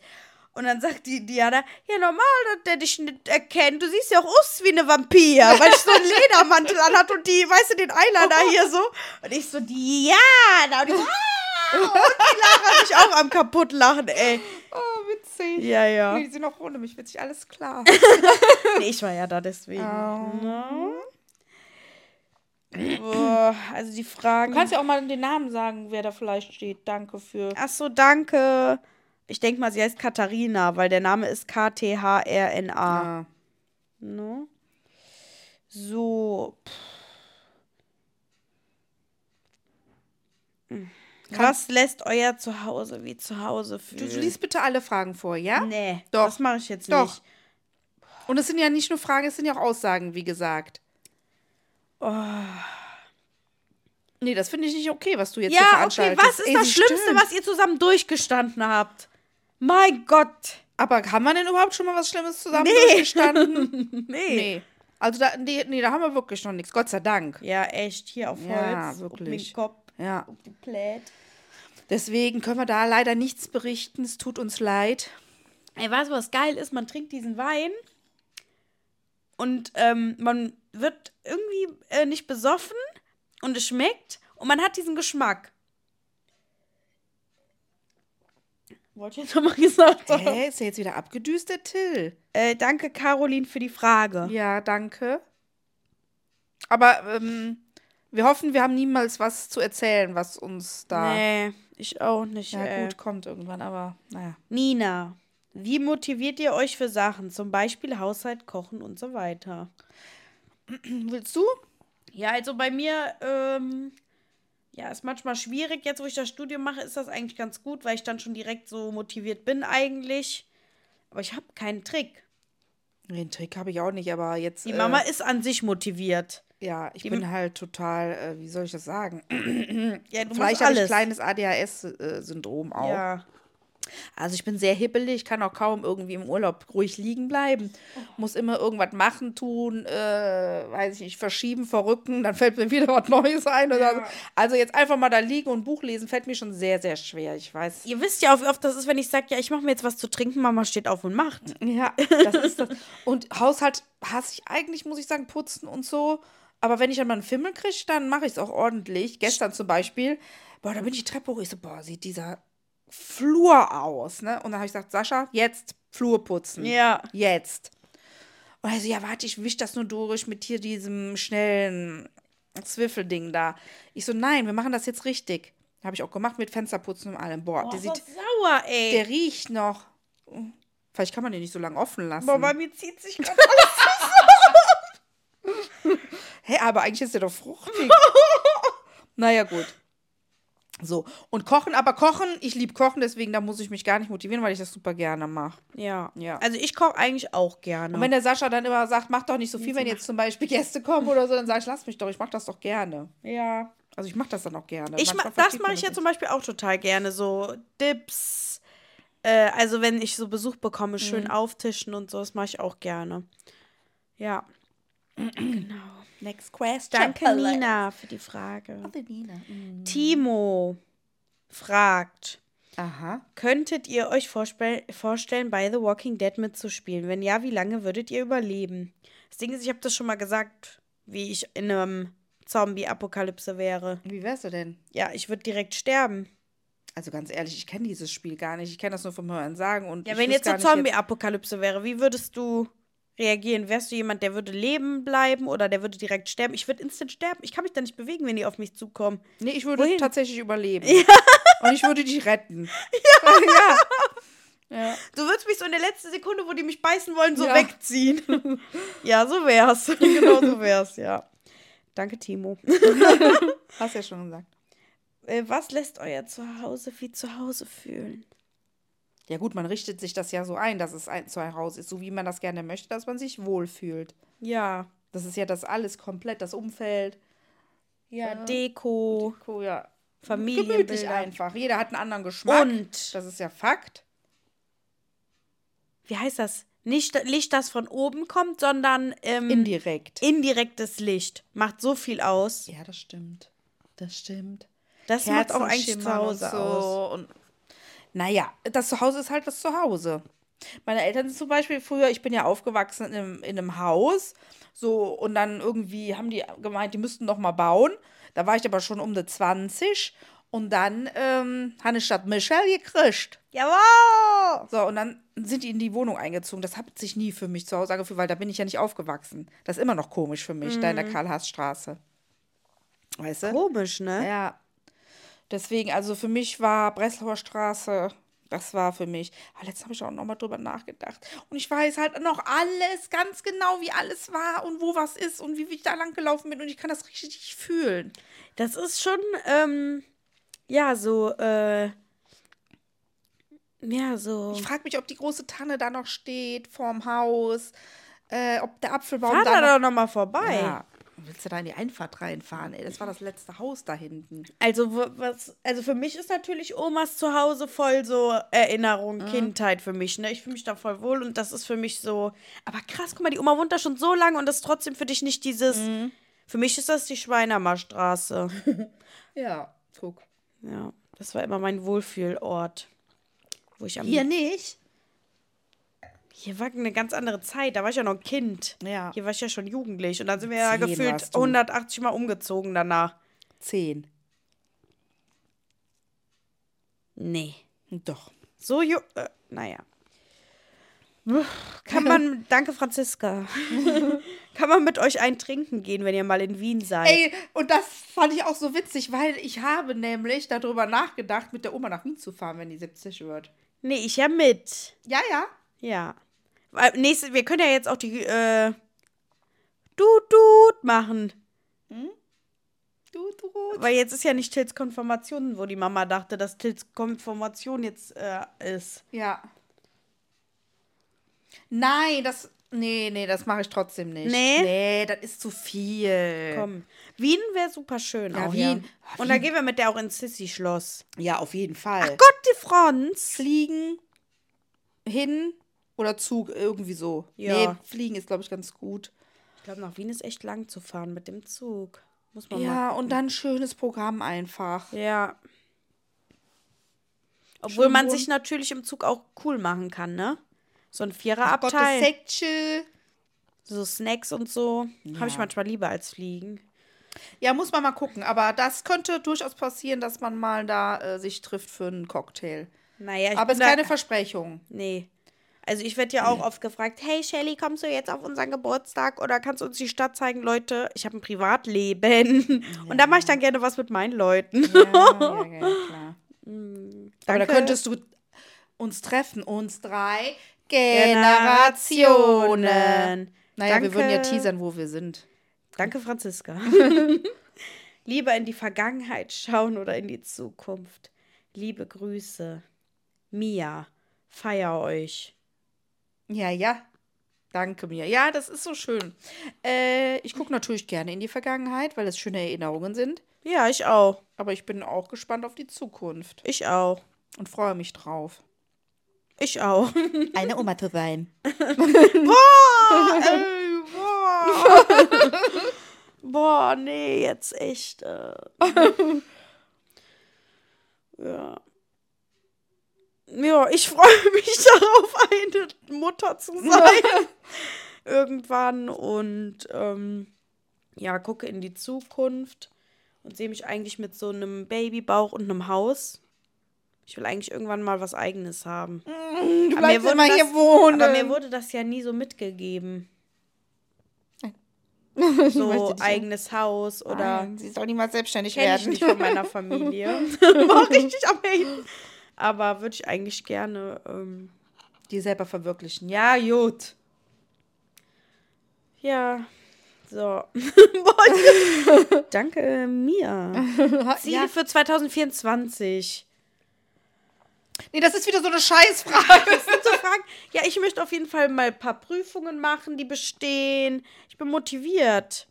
Und dann sagt die Diana, ja normal, dass der dich nicht erkennt. Du siehst ja auch aus wie eine Vampir, weil ich so einen [LAUGHS] Ledermantel anhat und die, weißt du, den Eyeliner hier so. Und ich so, Diana. Und die so, ah! Und die Lara mich auch am kaputt lachen, ey. Oh, witzig. Ja, ja. Nee, die sind auch ohne mich witzig, alles klar. [LAUGHS] Nee, ich war ja da deswegen. Oh. Ne? Boah, also die Fragen. Du kannst ja auch mal den Namen sagen, wer da vielleicht steht. Danke für. Ach so, danke. Ich denke mal, sie heißt Katharina, weil der Name ist K-T-H-R-N-A. Ah. Ne? So. Hm. Was lässt euer Zuhause wie zu Hause Du, fühlen? du liest bitte alle Fragen vor, ja? Nee, Doch. das mache ich jetzt Doch. nicht. Und es sind ja nicht nur Fragen, es sind ja auch Aussagen, wie gesagt. Oh. Nee, das finde ich nicht okay, was du jetzt hier Ja, okay, veranstaltest. was ist Ey, das Schlimmste, stöhnt. was ihr zusammen durchgestanden habt? Mein Gott. Aber haben wir denn überhaupt schon mal was Schlimmes zusammen Nee. durchgestanden? [LAUGHS] Nee. nee. Also da, nee, nee, da haben wir wirklich noch nichts. Gott sei Dank. Ja, echt, hier auf Holz. Ja, auf wirklich. den Kopf, Ja. auf die Plät. Deswegen können wir da leider nichts berichten. Es tut uns leid. Ey, weißt du, was geil ist? Man trinkt diesen Wein und ähm, man wird irgendwie äh, nicht besoffen und es schmeckt und man hat diesen Geschmack. Wollte ich jetzt nochmal [LAUGHS] gesagt haben. Hä, ist der jetzt wieder abgedüst, der Till? Äh, danke, Caroline, für die Frage. Ja, danke. Aber ähm, wir hoffen, wir haben niemals was zu erzählen, was uns da. Nee, ich auch nicht. Ja, äh. gut, kommt irgendwann, aber naja. Nina, wie motiviert ihr euch für Sachen? Zum Beispiel Haushalt, Kochen und so weiter. [CLEARS THROAT] Willst du? Ja, also bei mir, ähm, ja, ist manchmal schwierig. Jetzt, wo ich das Studium mache, ist das eigentlich ganz gut, weil ich dann schon direkt so motiviert bin eigentlich. Aber ich habe keinen Trick. Den Trick habe ich auch nicht, aber jetzt. Die äh, Mama ist an sich motiviert. Ja, ich Die- bin halt total, äh, wie soll ich das sagen? Ja, du [CLEARS THROAT] Vielleicht habe ich alles. kleines ADHS-Syndrom auch. Ja. Also ich bin sehr hippelig, kann auch kaum irgendwie im Urlaub ruhig liegen bleiben. Muss immer irgendwas machen, tun, äh, weiß ich nicht, verschieben, verrücken, dann fällt mir wieder was Neues ein. Oder so. Also jetzt einfach mal da liegen und Buch lesen, fällt mir schon sehr, sehr schwer. Ich weiß. Ihr wisst ja auch, wie oft das ist, wenn ich sage, ja, ich mache mir jetzt was zu trinken, Mama steht auf und macht. Ja, das ist das. Und Haushalt hasse ich eigentlich, muss ich sagen, putzen und so. Aber wenn ich dann mal einen Fimmel kriege, dann mache ich es auch ordentlich. Gestern zum Beispiel, boah, da bin ich die Treppe hoch. Ich so, boah, sieht dieser Flur aus, ne? Und dann habe ich gesagt, Sascha, jetzt Flur putzen. Ja. Jetzt. Und er so, ja, warte, ich wisch das nur durch mit hier diesem schnellen Zwiffelding da. Ich so, nein, wir machen das jetzt richtig. Habe ich auch gemacht mit Fensterputzen und allem. Boah, Boah, der sieht, sauer, ey. der riecht noch. Vielleicht kann man den nicht so lange offen lassen. Boah, bei mir zieht sich gerade [LAUGHS] Hä, aber eigentlich ist der doch fruchtig. [LAUGHS] naja, gut. So, und kochen, aber kochen, ich liebe kochen, deswegen da muss ich mich gar nicht motivieren, weil ich das super gerne mache. Ja. Ja. Also ich koche eigentlich auch gerne. Und wenn der Sascha dann immer sagt, mach doch nicht so viel, wenn jetzt zum Beispiel Gäste kommen oder so, dann sage ich, lass mich doch, ich mach das doch gerne. ja. Also ich mache das dann auch gerne. Ich ma das mache ich ja nicht. zum Beispiel auch total gerne. So Dips. Äh, also wenn ich so Besuch bekomme, schön Mhm. auftischen und so, das mache ich auch gerne. Ja. [CLEARS THROAT] genau. Next question. Danke, Nina, für die Frage. Danke, Nina. Mhm. Timo fragt. Aha. Könntet ihr euch vorstellen, bei The Walking Dead mitzuspielen? Wenn ja, wie lange würdet ihr überleben? Das Ding ist, ich habe das schon mal gesagt, wie ich in einem Zombie-Apokalypse wäre. Wie wärst du denn? Ja, ich würde direkt sterben. Also ganz ehrlich, ich kenne dieses Spiel gar nicht. Ich kenne das nur vom Hören sagen. Und Ja, ich wenn jetzt eine Zombie-Apokalypse wäre, wie würdest du reagieren? Wärst du jemand, der würde leben bleiben oder der würde direkt sterben? Ich würde instant sterben. Ich kann mich da nicht bewegen, wenn die auf mich zukommen. Nee, ich würde Wohin? tatsächlich überleben. [LAUGHS] Und ich würde dich retten. [LAUGHS] Ja. ja. Du würdest mich so in der letzten Sekunde, wo die mich beißen wollen, so Ja. wegziehen. [LAUGHS] ja, so wär's. genau so wär's, ja. Danke, Timo. Hast ja schon gesagt. Äh, was lässt euer Zuhause wie zu Hause fühlen? Ja gut, man richtet sich das ja so ein, dass es ein Zuhause ist, so wie man das gerne möchte, dass man sich wohlfühlt. Ja. Das ist ja das alles komplett, das Umfeld. Ja, Deko, Cool, ja. Gemütlich Familienbilder. einfach. Jeder hat einen anderen Geschmack. Und, das ist ja Fakt. wie heißt das? Nicht Licht, das von oben kommt, sondern ähm, Indirekt. indirektes Licht. Macht so viel aus. Ja, das stimmt. Das stimmt. Das macht auch eigentlich zu Hause so. aus. Und naja, das Zuhause ist halt das Zuhause. Meine Eltern sind zum Beispiel früher, ich bin ja aufgewachsen in einem, in einem Haus, so, und dann irgendwie haben die gemeint, die müssten noch mal bauen. Da war ich aber schon um die 20 und dann ähm, habe ich statt Michelle gekriegt. Jawohl! So, und dann sind die in die Wohnung eingezogen. Das hat sich nie für mich zu Hause angefühlt, weil da bin ich ja nicht aufgewachsen. Das ist immer noch komisch für mich, da in der Karl-Haas-Straße. Weißt du? Komisch, ne? Ja. Deswegen, also für mich war Breslauer Straße, das war für mich. Aber letztens habe ich auch nochmal drüber nachgedacht. Und ich weiß halt noch alles, ganz genau, wie alles war und wo was ist und wie ich da lang gelaufen bin. Und ich kann das richtig fühlen. Das ist schon, ähm, ja, so, äh, ja, so. Ich frage mich, ob die große Tanne da noch steht vorm Haus, äh, ob der Apfelbaum Fahr da da noch doch nochmal vorbei. Ja. Willst du da in die Einfahrt reinfahren? Ey, das war das letzte Haus da hinten. Also, was, also für mich ist natürlich Omas Zuhause voll so Erinnerung, Kindheit für mich, ne? Ich fühle mich da voll wohl und das ist für mich so. Aber krass, guck mal, die Oma wohnt da schon so lange und das ist trotzdem für dich nicht dieses. Für mich ist das die Schweinermarstraße. [LAUGHS] Ja, guck. ja, das war immer mein Wohlfühlort. Wo ich am. Hier nicht? Hier war eine ganz andere Zeit, da war ich ja noch ein Kind. Ja. Hier war ich ja schon jugendlich und dann sind wir ja Zehn gefühlt warst du. 180 Mal umgezogen danach. Zehn. Nee. Doch. So ju äh, naja. Kann man, [LAUGHS] danke Franziska, [LAUGHS] kann man mit euch ein Trinken gehen, wenn ihr mal in Wien seid? Ey, und das fand ich auch so witzig, weil ich habe nämlich darüber nachgedacht, mit der Oma nach Wien zu fahren, wenn die 70 wird. Nee, ich ja mit. Ja, ja. Ja. Nächste, wir können ja jetzt auch die, äh, Dut-Dut machen. Du, du. Weil jetzt ist ja nicht Tills Konfirmation, wo die Mama dachte, dass Tills Konfirmation jetzt äh, ist. Ja. Nein, das. Nee, nee, das mache ich trotzdem nicht. Nee? Nee, das ist zu viel. Komm. Wien wäre super schön. Ja, auch, Wien. Ja. Ah, Und da gehen wir mit der auch ins Sissi-Schloss. Ja, auf jeden Fall. Gott, die Franz. Fliegen hin oder Zug, irgendwie so. Ja. Nee, Fliegen ist, glaube ich, ganz gut. Ich glaube, nach Wien ist echt lang zu fahren mit dem Zug. Muss man mal. Ja, und dann schönes Programm einfach. Ja. Obwohl Schön man sich natürlich im Zug auch cool machen kann, ne? So ein Viererabteil. So Snacks und so. Habe ich Ja. manchmal lieber als Fliegen. Ja, muss man mal gucken. Aber das könnte durchaus passieren, dass man mal da äh, sich trifft für einen Cocktail. Naja, ich Aber es ist keine Versprechung. Nee. Also ich werde ja auch oft gefragt, hey Shelly, kommst du jetzt auf unseren Geburtstag oder kannst du uns die Stadt zeigen? Leute, ich habe ein Privatleben. [LAUGHS] Und da mache ich dann gerne was mit meinen Leuten. Ja, ja, ja, [LAUGHS] klar. Aber da Danke. könntest du uns treffen, uns drei Generationen. Generationen. Naja, wir würden ja Danke. teasern, wo wir sind. Danke, Franziska. [LAUGHS] Lieber in die Vergangenheit schauen oder in die Zukunft. Liebe Grüße. Mia, feier euch. Ja, ja. Danke mir. Ja, das ist so schön. Äh, ich gucke natürlich gerne in die Vergangenheit, weil es schöne Erinnerungen sind. Ja, ich auch. Aber ich bin auch gespannt auf die Zukunft Ich auch. und freue mich drauf. Ich auch. [LAUGHS] Eine Oma zu sein. [LAUGHS] boah, ey, boah. boah, nee, jetzt echt. Äh. [LAUGHS] ja. Ja, ich freue [LAUGHS] mich darauf, eine Mutter zu sein. Irgendwann und ähm, ja, gucke in die Zukunft und sehe mich eigentlich mit so einem Babybauch und einem Haus. Ich will eigentlich irgendwann mal was Eigenes haben. Du Aber wurde immer das, hier wohnen. Aber mir wurde das ja nie so mitgegeben. Ich [LAUGHS] So eigenes Haus oder Nein, sie soll niemals selbstständig kenne ich werden. nicht von meiner Familie. [LAUGHS] War richtig am Haten. Aber würde ich eigentlich gerne. Ähm, Die selber verwirklichen. Ja, gut. ja. So. [LAUGHS] Danke, Mia. [LAUGHS] Ziele ja. für 2024. Nee, das ist wieder so eine Scheißfrage. Das sind so Fragen. Ja, ich möchte auf jeden Fall mal ein paar Prüfungen machen, die bestehen. Ich bin motiviert.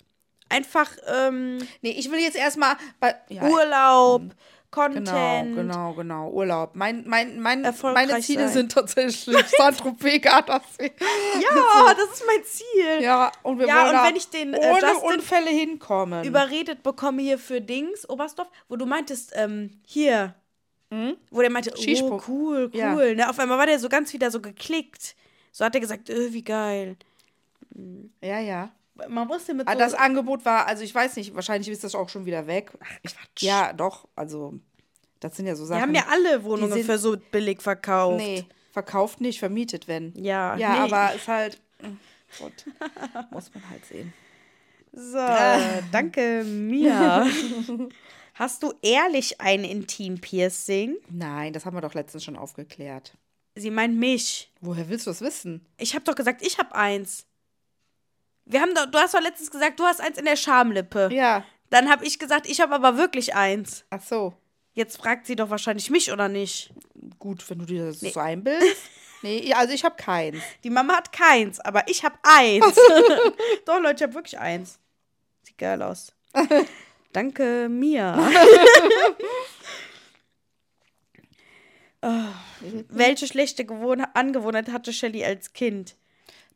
Einfach ähm, nee, ich will jetzt erstmal bei ja, Urlaub, Genau, Content. genau, genau. Urlaub. Mein, mein, mein, meine Ziele sein. sind tatsächlich [LAUGHS] Saint-Tropez, Gardasee. Ja, [LAUGHS] das ist mein Ziel. Ja, und wir Ja, wollen und da wenn ich den, äh, ohne Justin Unfälle hinkommen. Überredet bekomme hier für Dings, Oberstdorf, wo du meintest, ähm, hier. Wo der meinte, oh, cool, cool. Ja. Ne? Auf einmal war der so ganz wieder so geklickt. So hat er gesagt, äh, wie geil. ja, ja. Man wusste mit Ah, so... Das Angebot war, also ich weiß nicht, wahrscheinlich ist das auch schon wieder weg. Ich, ja, doch, also das sind ja so Wir Sachen. haben ja alle Wohnungen für so billig verkauft. Nee, verkauft nicht, vermietet, wenn. Ja, Ja, nee. aber ist halt. Gut. [LAUGHS] Muss man halt sehen. So, [LAUGHS] danke, Mia. [LAUGHS] Hast du ehrlich ein Intim-Piercing? Nein, das haben wir doch letztens schon aufgeklärt. Sie meint mich. Woher willst du das wissen? Ich habe doch gesagt, ich habe eins. Wir haben doch, du hast doch letztens gesagt, du hast eins in der Schamlippe. Ja. Dann habe ich gesagt, ich habe aber wirklich eins. Ach so. Jetzt fragt sie doch wahrscheinlich mich oder nicht. Gut, wenn du dir das so einbildest. [LAUGHS] Nee, ja, also ich habe keins. Die Mama hat keins, aber ich habe eins. [LAUGHS] [LAUGHS] doch, Leute, ich habe wirklich eins. Sieht geil aus. Danke, Mia. oh, welche schlechte Gewohn Angewohnheit hatte Shelly als Kind?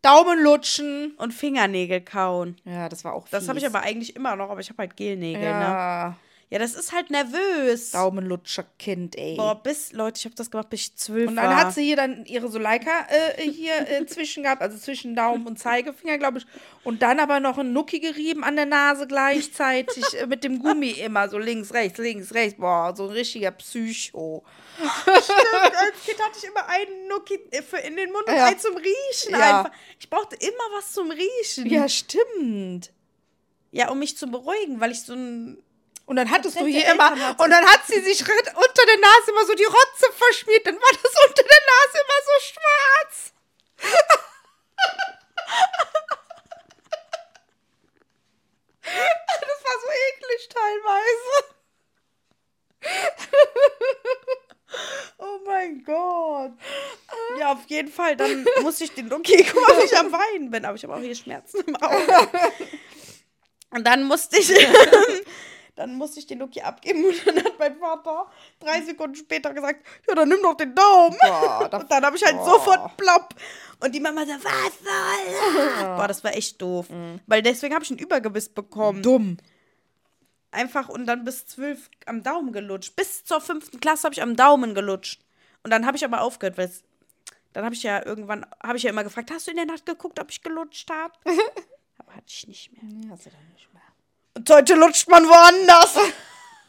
Daumen lutschen. Und Fingernägel kauen. Ja, das war auch Das habe ich fies. aber eigentlich immer noch, aber ich habe halt Gelnägel, ne? Ja, das ist halt nervös. Daumenlutscher-Kind, ey. Boah, bis, Leute, ich habe das gemacht, bis ich zwölf Und dann war. hat sie hier dann ihre Soleika äh, hier äh, [LAUGHS] zwischen gehabt, also zwischen Daumen und Zeigefinger, glaube ich. Und dann aber noch ein Nucki gerieben an der Nase gleichzeitig äh, mit dem Gummi immer so links, rechts, links, rechts. Boah, so ein richtiger Psycho. als Kind hatte ich immer einen Nuki für in den Mund und Ja. einen zum Riechen Ja. einfach. Ich brauchte immer was zum Riechen. Ja, stimmt. Ja, um mich zu beruhigen, weil ich so ein. Und dann hattest du hier immer, und dann hat sie sich unter der Nase immer so die Rotze verschmiert, dann war das unter der Nase immer so schwarz. [LAUGHS] das war so eklig teilweise. [LAUGHS] Oh mein Gott. Ja, auf jeden Fall. Dann [LAUGHS] musste ich den Nuki, guck mal, wie ich am Weinen bin. Aber ich habe auch hier Schmerzen im Auge. Und dann musste ich. Dann musste ich den Nuki abgeben [LAUGHS] und dann hat mein Vater drei Sekunden später gesagt, ja, dann nimm doch den Daumen. Boah, [LAUGHS] und dann habe ich halt boah. sofort plopp. Und die Mama so, was soll [LAUGHS] das? Boah, das war echt doof. Weil deswegen habe ich ein Übergebiss bekommen. Dumm. Einfach und dann bis zwölf am Daumen gelutscht. Bis zur fünften Klasse habe ich am Daumen gelutscht. Und dann habe ich aber aufgehört, weil es, dann habe ich ja irgendwann, habe ich ja immer gefragt, hast du in der Nacht geguckt, ob ich gelutscht habe? aber hatte ich nicht mehr. Nee, hast du dann nicht mehr. Und heute lutscht man woanders.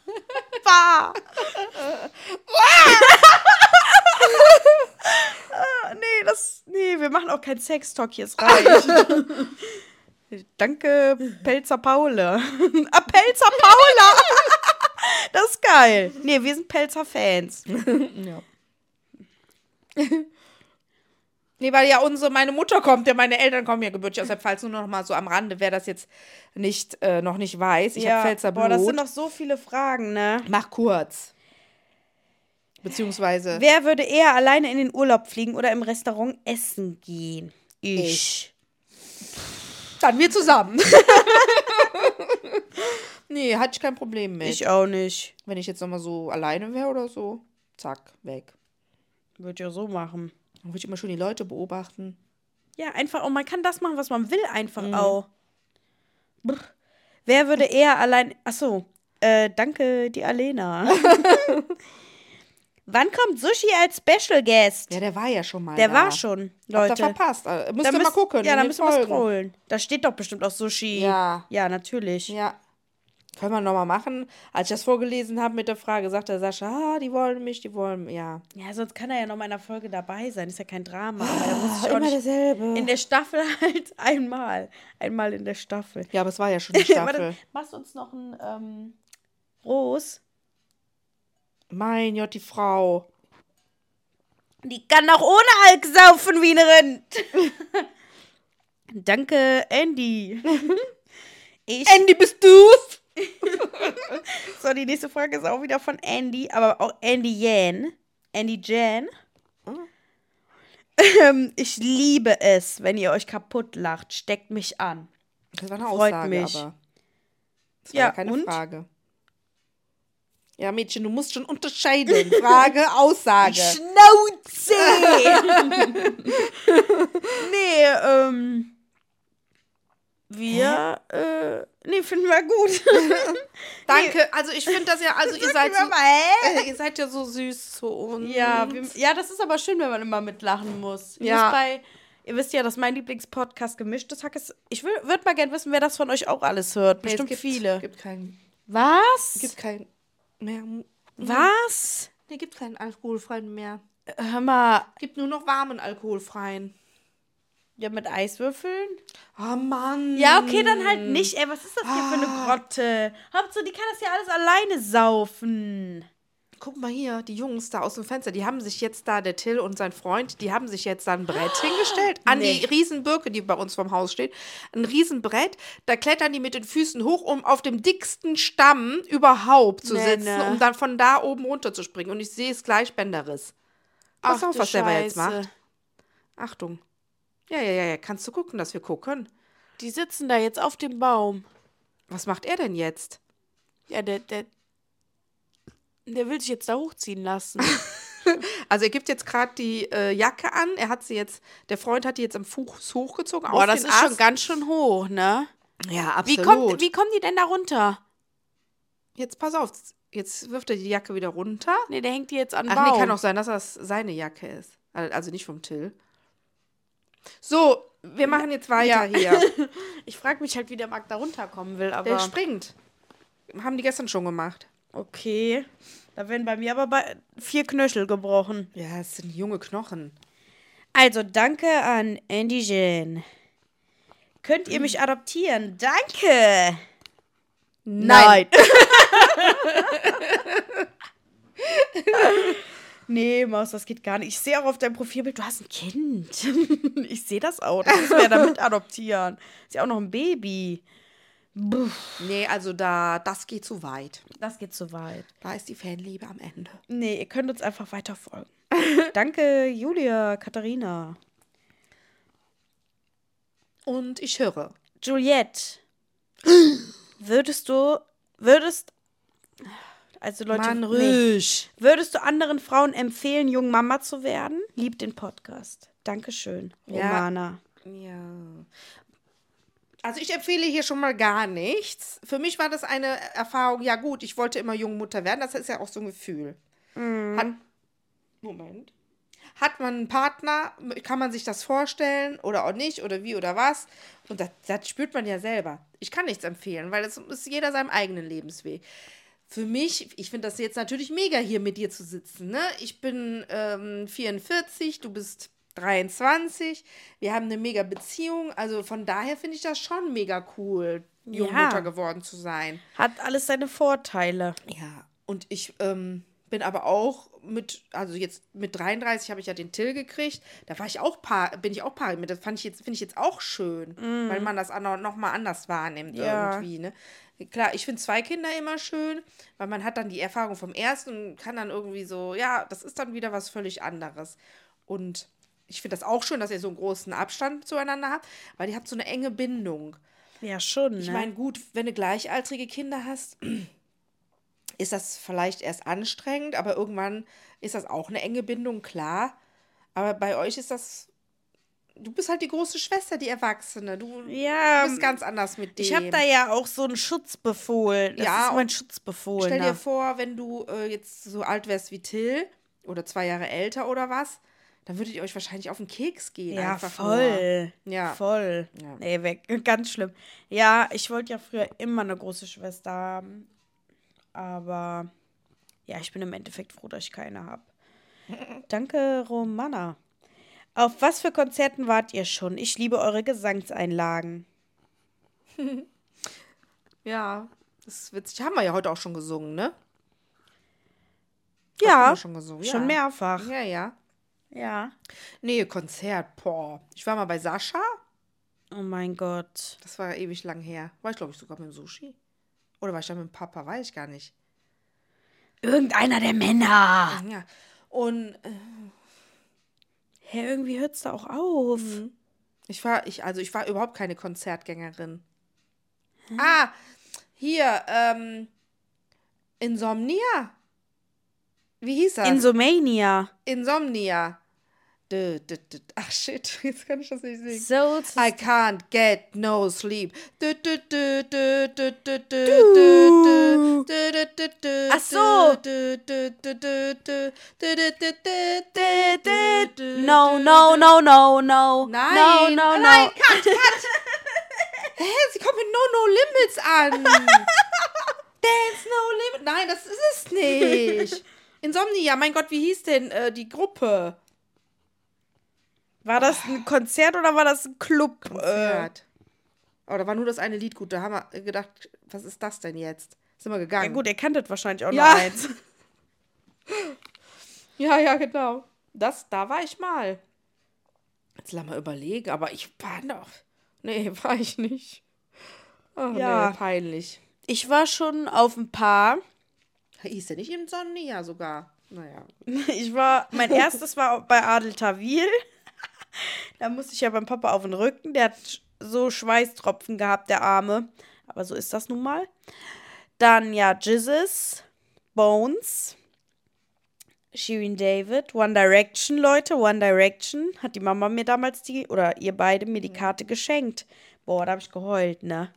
[LAUGHS] bah. Ah, nee, das, nee, wir machen auch keinen Sextalk, hier ist reicht. [LAUGHS] Danke, Pelzer Paule. [LAUGHS] ah, Pelzer Paula. das ist geil. Nee, wir sind Pelzer Fans. Ja. Nee, weil ja unsere, meine Mutter kommt, ja, meine Eltern kommen ja gebürtig aus der Pfalz, nur noch mal so am Rande, wer das jetzt nicht, äh, noch nicht weiß. Ich habe Pfälzer Blut. boah, das sind noch so viele Fragen, ne? Mach kurz. Beziehungsweise. Wer würde eher alleine in den Urlaub fliegen oder im Restaurant essen gehen? Ich. Dann wir zusammen. [LAUGHS] nee, hatte ich kein Problem mit. Ich auch nicht. Wenn ich jetzt noch mal so alleine wäre oder so, zack, weg. Würde ja so machen. Dann würde ich immer schon die Leute beobachten. Ja, einfach auch, man kann das machen, was man will, einfach auch. Brr. Wer würde eher allein. Achso, äh, danke, die Alena. [LAUGHS] Wann kommt Sushi als Special Guest? Ja, der war ja schon mal Der da. war schon, Habt ihr Leute. verpasst. Äh, Müsst Da ihr mal müsst- gucken. Ja, da müssen wir scrollen. Da steht doch bestimmt auch Sushi. Ja. Ja, natürlich. Ja. Können wir nochmal machen. Als ich das vorgelesen habe mit der Frage, sagte Sascha, ah, die wollen mich, die wollen, ja. Ja, sonst kann er ja noch mal in einer Folge dabei sein. Ist ja kein Drama. Da muss ich auch immer derselbe. in der Staffel [LAUGHS] halt einmal. Einmal in der Staffel. ja, aber es war ja schon [LAUGHS] die Warte, Staffel. machst uns noch ein ähm, Ros? mein Gott, die Frau. Die kann auch ohne Alk saufen wie ein Rind. [LAUGHS] Danke, Andy. Ich, Andy, bist du's? [LAUGHS] so, die nächste Frage ist auch wieder von Andy, aber auch Andy Jan. Andy Jan. Ähm, ich liebe es, wenn ihr euch kaputt lacht. Steckt mich an. Das war eine Freut Aussage, mich. aber. Das war Ja, ja, keine und? Frage. Ja, Mädchen, du musst schon unterscheiden. Frage, [LAUGHS] Aussage. Schnauze! [LAUGHS] nee, ähm. Wir, äh, nee, finden wir gut. [LAUGHS] Danke. Also ich finde das ja, also [LAUGHS] ihr seid, so, mal, hä? äh, [LAUGHS] ihr seid ja so süß zu uns. Ja, wir, ja, das ist aber schön, wenn man immer mitlachen muss. Ich Ja. bei, ihr wisst ja, dass mein Lieblingspodcast gemischtes Hack ist. Ich würde mal gerne wissen, wer das von euch auch alles hört. Nee, Bestimmt es gibt, viele. Gibt keinen. Was? Gibt keinen mehr. Was? Nee, gibt keinen alkoholfreien mehr. Hör mal, Gibt nur noch warmen alkoholfreien. Ja, mit Eiswürfeln? Oh Mann. Ja, okay, dann halt nicht. Ey, was ist das hier für eine Ah. Grotte? Hauptsache, die kann das ja alles alleine saufen. Guck mal hier, die Jungs da aus dem Fenster, die haben sich jetzt da, der Till und sein Freund, die haben sich jetzt da ein Brett [GASPS] hingestellt an Nee. die Riesenbirke, die bei uns vom Haus steht. Ein Riesenbrett, da klettern die mit den Füßen hoch, um auf dem dicksten Stamm überhaupt zu Nee, sitzen, ne. um dann von da oben runter zu springen. Und ich sehe es gleich Bänderriss. Pass Ach auf, was der jetzt Scheiße. macht. Achtung. Ja, ja, ja, ja, kannst du gucken, dass wir gucken. Die sitzen da jetzt auf dem Baum. Was macht er denn jetzt? Ja, der, der, der will sich jetzt da hochziehen lassen. [LAUGHS] Also er gibt jetzt gerade die äh, Jacke an. Er hat sie jetzt, der Freund hat die jetzt am Fuß hochgezogen. Boah, auf das ist schon Ast. ganz schön hoch, ne? Ja, Wie, absolut. kommt, wie kommen die denn da runter? Jetzt pass auf, jetzt wirft er die Jacke wieder runter. Nee, der hängt die jetzt an Ach Baum. nee, kann auch sein, dass das seine Jacke ist. Al- Also nicht vom Till. So, wir machen jetzt weiter hier. [LAUGHS] Ich frage mich halt, wie der Marc da runterkommen will, aber. Der springt. Haben die gestern schon gemacht. okay. Da werden bei mir aber bei vier Knöchel gebrochen. Ja, es sind junge Knochen. Also, danke an Andy Jane. Könnt ihr mich adoptieren? Danke! Nein. [LAUGHS] [LAUGHS] Nee, Maus, das geht gar nicht. Ich sehe auch auf deinem Profilbild, du hast ein Kind. [LAUGHS] ich sehe das auch. Das müssen wir ja damit [LAUGHS] adoptieren. Ist ja auch noch ein Baby. Nee, also da, das geht zu weit. Das geht zu weit. Da ist die Fanliebe am Ende. Nee, ihr könnt uns einfach weiter folgen. [LAUGHS] Danke, Julia, Katharina. Und ich höre. Juliette, [GASPS] würdest du, würdest, also Leute, Mann, nee. würdest du anderen Frauen empfehlen, jung Mama zu werden? Lieb den Podcast. Dankeschön, Ja. Romana. Ja. Also ich empfehle hier schon mal gar nichts. Für mich war das eine Erfahrung, ja gut, ich wollte immer Jungmutter werden, das ist ja auch so ein Gefühl. Hat, Moment. Hat man einen Partner, kann man sich das vorstellen oder auch nicht oder wie oder was? Und das, das spürt man ja selber. Ich kann nichts empfehlen, weil es ist jeder seinem eigenen Lebensweg. Für mich, ich finde das jetzt natürlich mega, hier mit dir zu sitzen. Ne? Ich bin ähm, 44, du bist 23, wir haben eine mega Beziehung. Also von daher finde ich das schon mega cool, Jungmutter Ja. geworden zu sein. Hat alles seine Vorteile. Ja, und ich ähm, bin aber auch mit, also jetzt mit 33 habe ich ja den Till gekriegt. Da war ich auch paar, bin ich auch paar mit. Das fand ich jetzt, finde ich jetzt auch schön, weil man das an- noch mal anders wahrnimmt Ja. irgendwie. Ne? Klar, ich finde zwei Kinder immer schön, weil man hat dann die Erfahrung vom ersten und kann dann irgendwie so, ja, das ist dann wieder was völlig anderes. Und ich finde das auch schön, dass ihr so einen großen Abstand zueinander habt, weil ihr habt so eine enge Bindung. Ja, schon, ne? Ich meine, gut, wenn du gleichaltrige Kinder hast, [CLEARS THROAT] ist das vielleicht erst anstrengend, aber irgendwann ist das auch eine enge Bindung, klar. Aber bei euch ist das. Du bist halt die große Schwester, die Erwachsene. Du Ja, bist ganz anders mit dem. ich habe da ja auch so einen Schutzbefohlen. Das Ja, ist mein und Schutzbefohlen. Stell dir vor, wenn du äh, jetzt so alt wärst wie Till oder zwei Jahre älter oder was, dann würdet ihr euch wahrscheinlich auf den Keks gehen. Ja, einfach voll. Nur. Ja. Voll. Ja. Nee, weg. [LAUGHS] Ganz schlimm. Ja, ich wollte ja früher immer eine große Schwester haben. Aber ja, ich bin im Endeffekt froh, dass ich keine habe. [LAUGHS] Danke, Romana. Auf was für Konzerten wart ihr schon? Ich liebe eure Gesangseinlagen. [LAUGHS] Ja, das ist witzig. Haben wir ja heute auch schon gesungen, ne? Ja, Haben wir schon gesungen. schon ja. mehrfach. Ja, ja. Ja. Nee, Konzert, boah. Ich war mal bei Sascha. Oh mein Gott. Das war ewig lang her. War ich, glaube ich, sogar mit dem Sushi. Oder war ich da mit dem Papa? Weiß ich gar nicht. Irgendeiner der Männer. Ja. Und äh, Hä, irgendwie hört's da auch auf. ich war, ich, also ich war überhaupt keine Konzertgängerin. Ah, hier, ähm, Insomnia. Wie hieß das? Insomania. Insomnia. Du, du, du, ach shit, jetzt kann ich das nicht singen. So I can't get no sleep. Ach so. No, no, no, no, no. Nein, no, no, no. nein, cut, cut. Hä, sie kommt mit No No Limits an. Dance No Limits. Nein, das ist es nicht. Insomnia, mein Gott, wie hieß denn äh, die Gruppe? War das ein Konzert oder war das ein Club? Äh, Konzert. Oh, da war nur das eine Lied gut. Da haben wir gedacht, was ist das denn jetzt? Sind wir ja gegangen. gut, ihr kanntet wahrscheinlich auch Ja. noch eins. [LAUGHS] Ja, ja, genau. Das, da war ich mal. Jetzt lass mal überlegen, aber ich war noch. Nee, [LAUGHS] war ich nicht. Oh, Ja. nee, peinlich. Ich war schon auf ein paar. Hieß der nicht im Sonnenjahr sogar? Naja. [LAUGHS] Ich war, mein erstes war bei Adel Tawil. Da musste ich ja beim Papa auf den Rücken. Der hat so Schweißtropfen gehabt, der Arme. Aber so ist das nun mal. Dann ja Jizzes, Bones, Shirin David, One Direction, Leute, One Direction. Hat die Mama mir damals die, oder ihr beide mir die Karte geschenkt. Boah, da habe ich geheult, ne?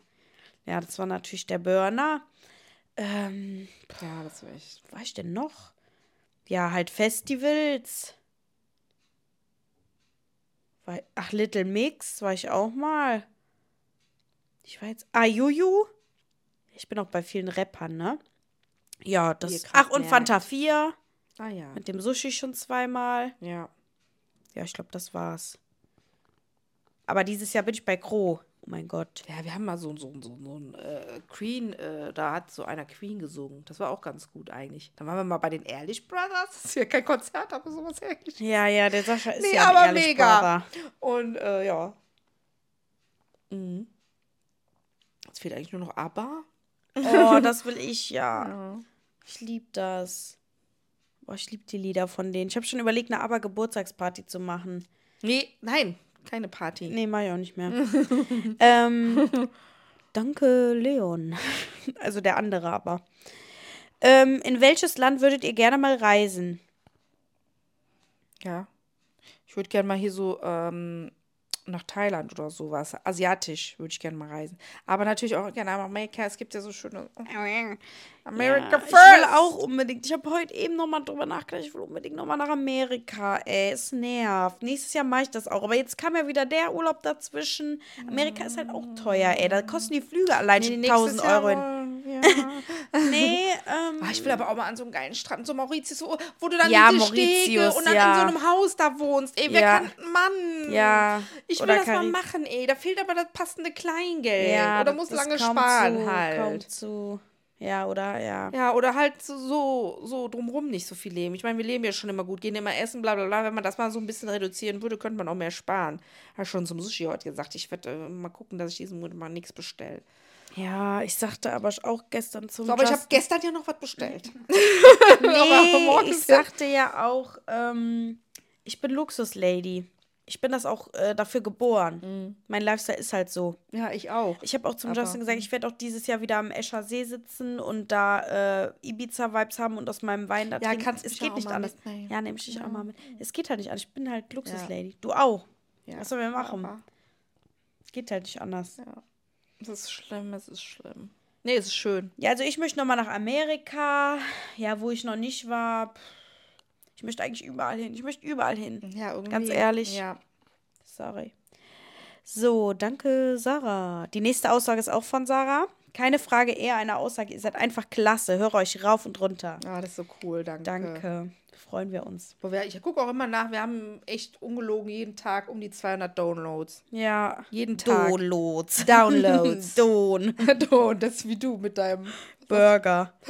Ja, das war natürlich der Burner. Ähm, Ja, das war echt. was war ich denn noch? Ja, halt Festivals. War, ach, Little Mix war ich auch mal. Ich war jetzt. Ah, Juju. Ich bin auch bei vielen Rappern, ne? Ja, das. Ach, und merkt. Fanta 4. Ah ja. Mit dem Sushi schon zweimal. Ja. Ja, ich glaube, das war's. Aber dieses Jahr bin ich bei Kro. Oh mein Gott. Ja, wir haben mal so, so, so, so ein äh, Queen, äh, da hat so einer Queen gesungen. Das war auch ganz gut eigentlich. Dann waren wir mal bei den Ehrlich Brothers. Das ist ja kein Konzert, aber sowas ähnliches. Ja, ja, der Sascha ist Nee, ja aber ehrlich mega. Brother. Und äh, ja. Mhm. Jetzt fehlt eigentlich nur noch ABBA. Oh, das will ich ja. [LAUGHS] Ja. Ich liebe das. Boah, ich liebe die Lieder von denen. Ich habe schon überlegt, eine Aber-Geburtstagsparty zu machen. Nee, nein, keine Party. Nee, mach ich auch nicht mehr. [LAUGHS] ähm, [LAUGHS] danke, Leon. [LAUGHS] Also der andere aber. Ähm, in welches Land würdet ihr gerne mal reisen? Ja. Ich würde gerne mal hier so ähm, nach Thailand oder sowas. Asiatisch würde ich gerne mal reisen. Aber natürlich auch gerne nach Amerika. Es gibt ja so schöne. America Ja, first! Ich will auch unbedingt. Ich habe heute eben nochmal drüber nachgedacht. Ich will unbedingt nochmal nach Amerika. Ey, es nervt. Nächstes Jahr mache ich das auch. Aber jetzt kam ja wieder der Urlaub dazwischen. Amerika ist halt auch teuer, ey. Da kosten die Flüge allein schon 1000 Euro. hin. Ja. [LAUGHS] Nee, ähm. Ah, ich will aber auch mal an so einem geilen Strand, so Mauritius, wo, wo du dann Ja, diese Stege Mauritius, und dann ja. in so einem Haus da wohnst. Ey, wer Ja. kann, Mann. Ja, Ich will oder das mal Karib- machen, ey. Da fehlt aber das passende Kleingeld. Ja, oder muss lange sparen zu, halt. Kaum zu. Ja, oder? Ja. Ja, oder halt so, so, so drumrum nicht so viel leben. Ich meine, wir leben ja schon immer gut, gehen immer essen, bla bla bla. Wenn man das mal so ein bisschen reduzieren würde, könnte man auch mehr sparen. Habe schon zum Sushi heute gesagt, ich werde äh, mal gucken, dass ich diesen Monat mal nichts bestelle. Ja, ich sagte aber auch gestern zum So, aber ich habe gestern ja noch was bestellt. [LAUGHS] [LAUGHS] Nee, morgen ich ja- sagte ja auch, ähm, ich bin Luxuslady. Ich bin das auch äh, dafür geboren. Mein Lifestyle ist halt so. Ja, ich auch. Ich habe auch zum Aber- Justin gesagt, ich werde auch dieses Jahr wieder am Escher See sitzen und da äh, Ibiza-Vibes haben und aus meinem Wein da Ja, trinken. kannst es geht nicht anders. mitnehmen. Ja, nehme ich dich auch mal mit. Es geht halt nicht anders. Ich bin halt Luxuslady. Du auch. Ja. Was sollen wir machen? Aber, Es geht halt nicht anders. ja. Es ist schlimm, es ist schlimm. Nee, es ist schön. Ja, also ich möchte nochmal nach Amerika. Ja, wo ich noch nicht war. Ich möchte eigentlich überall hin. Ich möchte überall hin. Ja, irgendwie. Ganz ehrlich. Ja. Sorry. So, danke, Sarah. Die nächste Aussage ist auch von Sarah. Keine Frage, eher eine Aussage. Ihr seid einfach klasse. Höre euch rauf und runter. Ah, das ist so cool, danke. Danke. Freuen wir uns. Ich gucke auch immer nach, wir haben echt ungelogen jeden Tag um die 200 Downloads. Ja. Jeden Tag. Downloads. Downloads. [LAUGHS] Don. [LAUGHS] Don, das ist wie du mit deinem. Burger. [LAUGHS]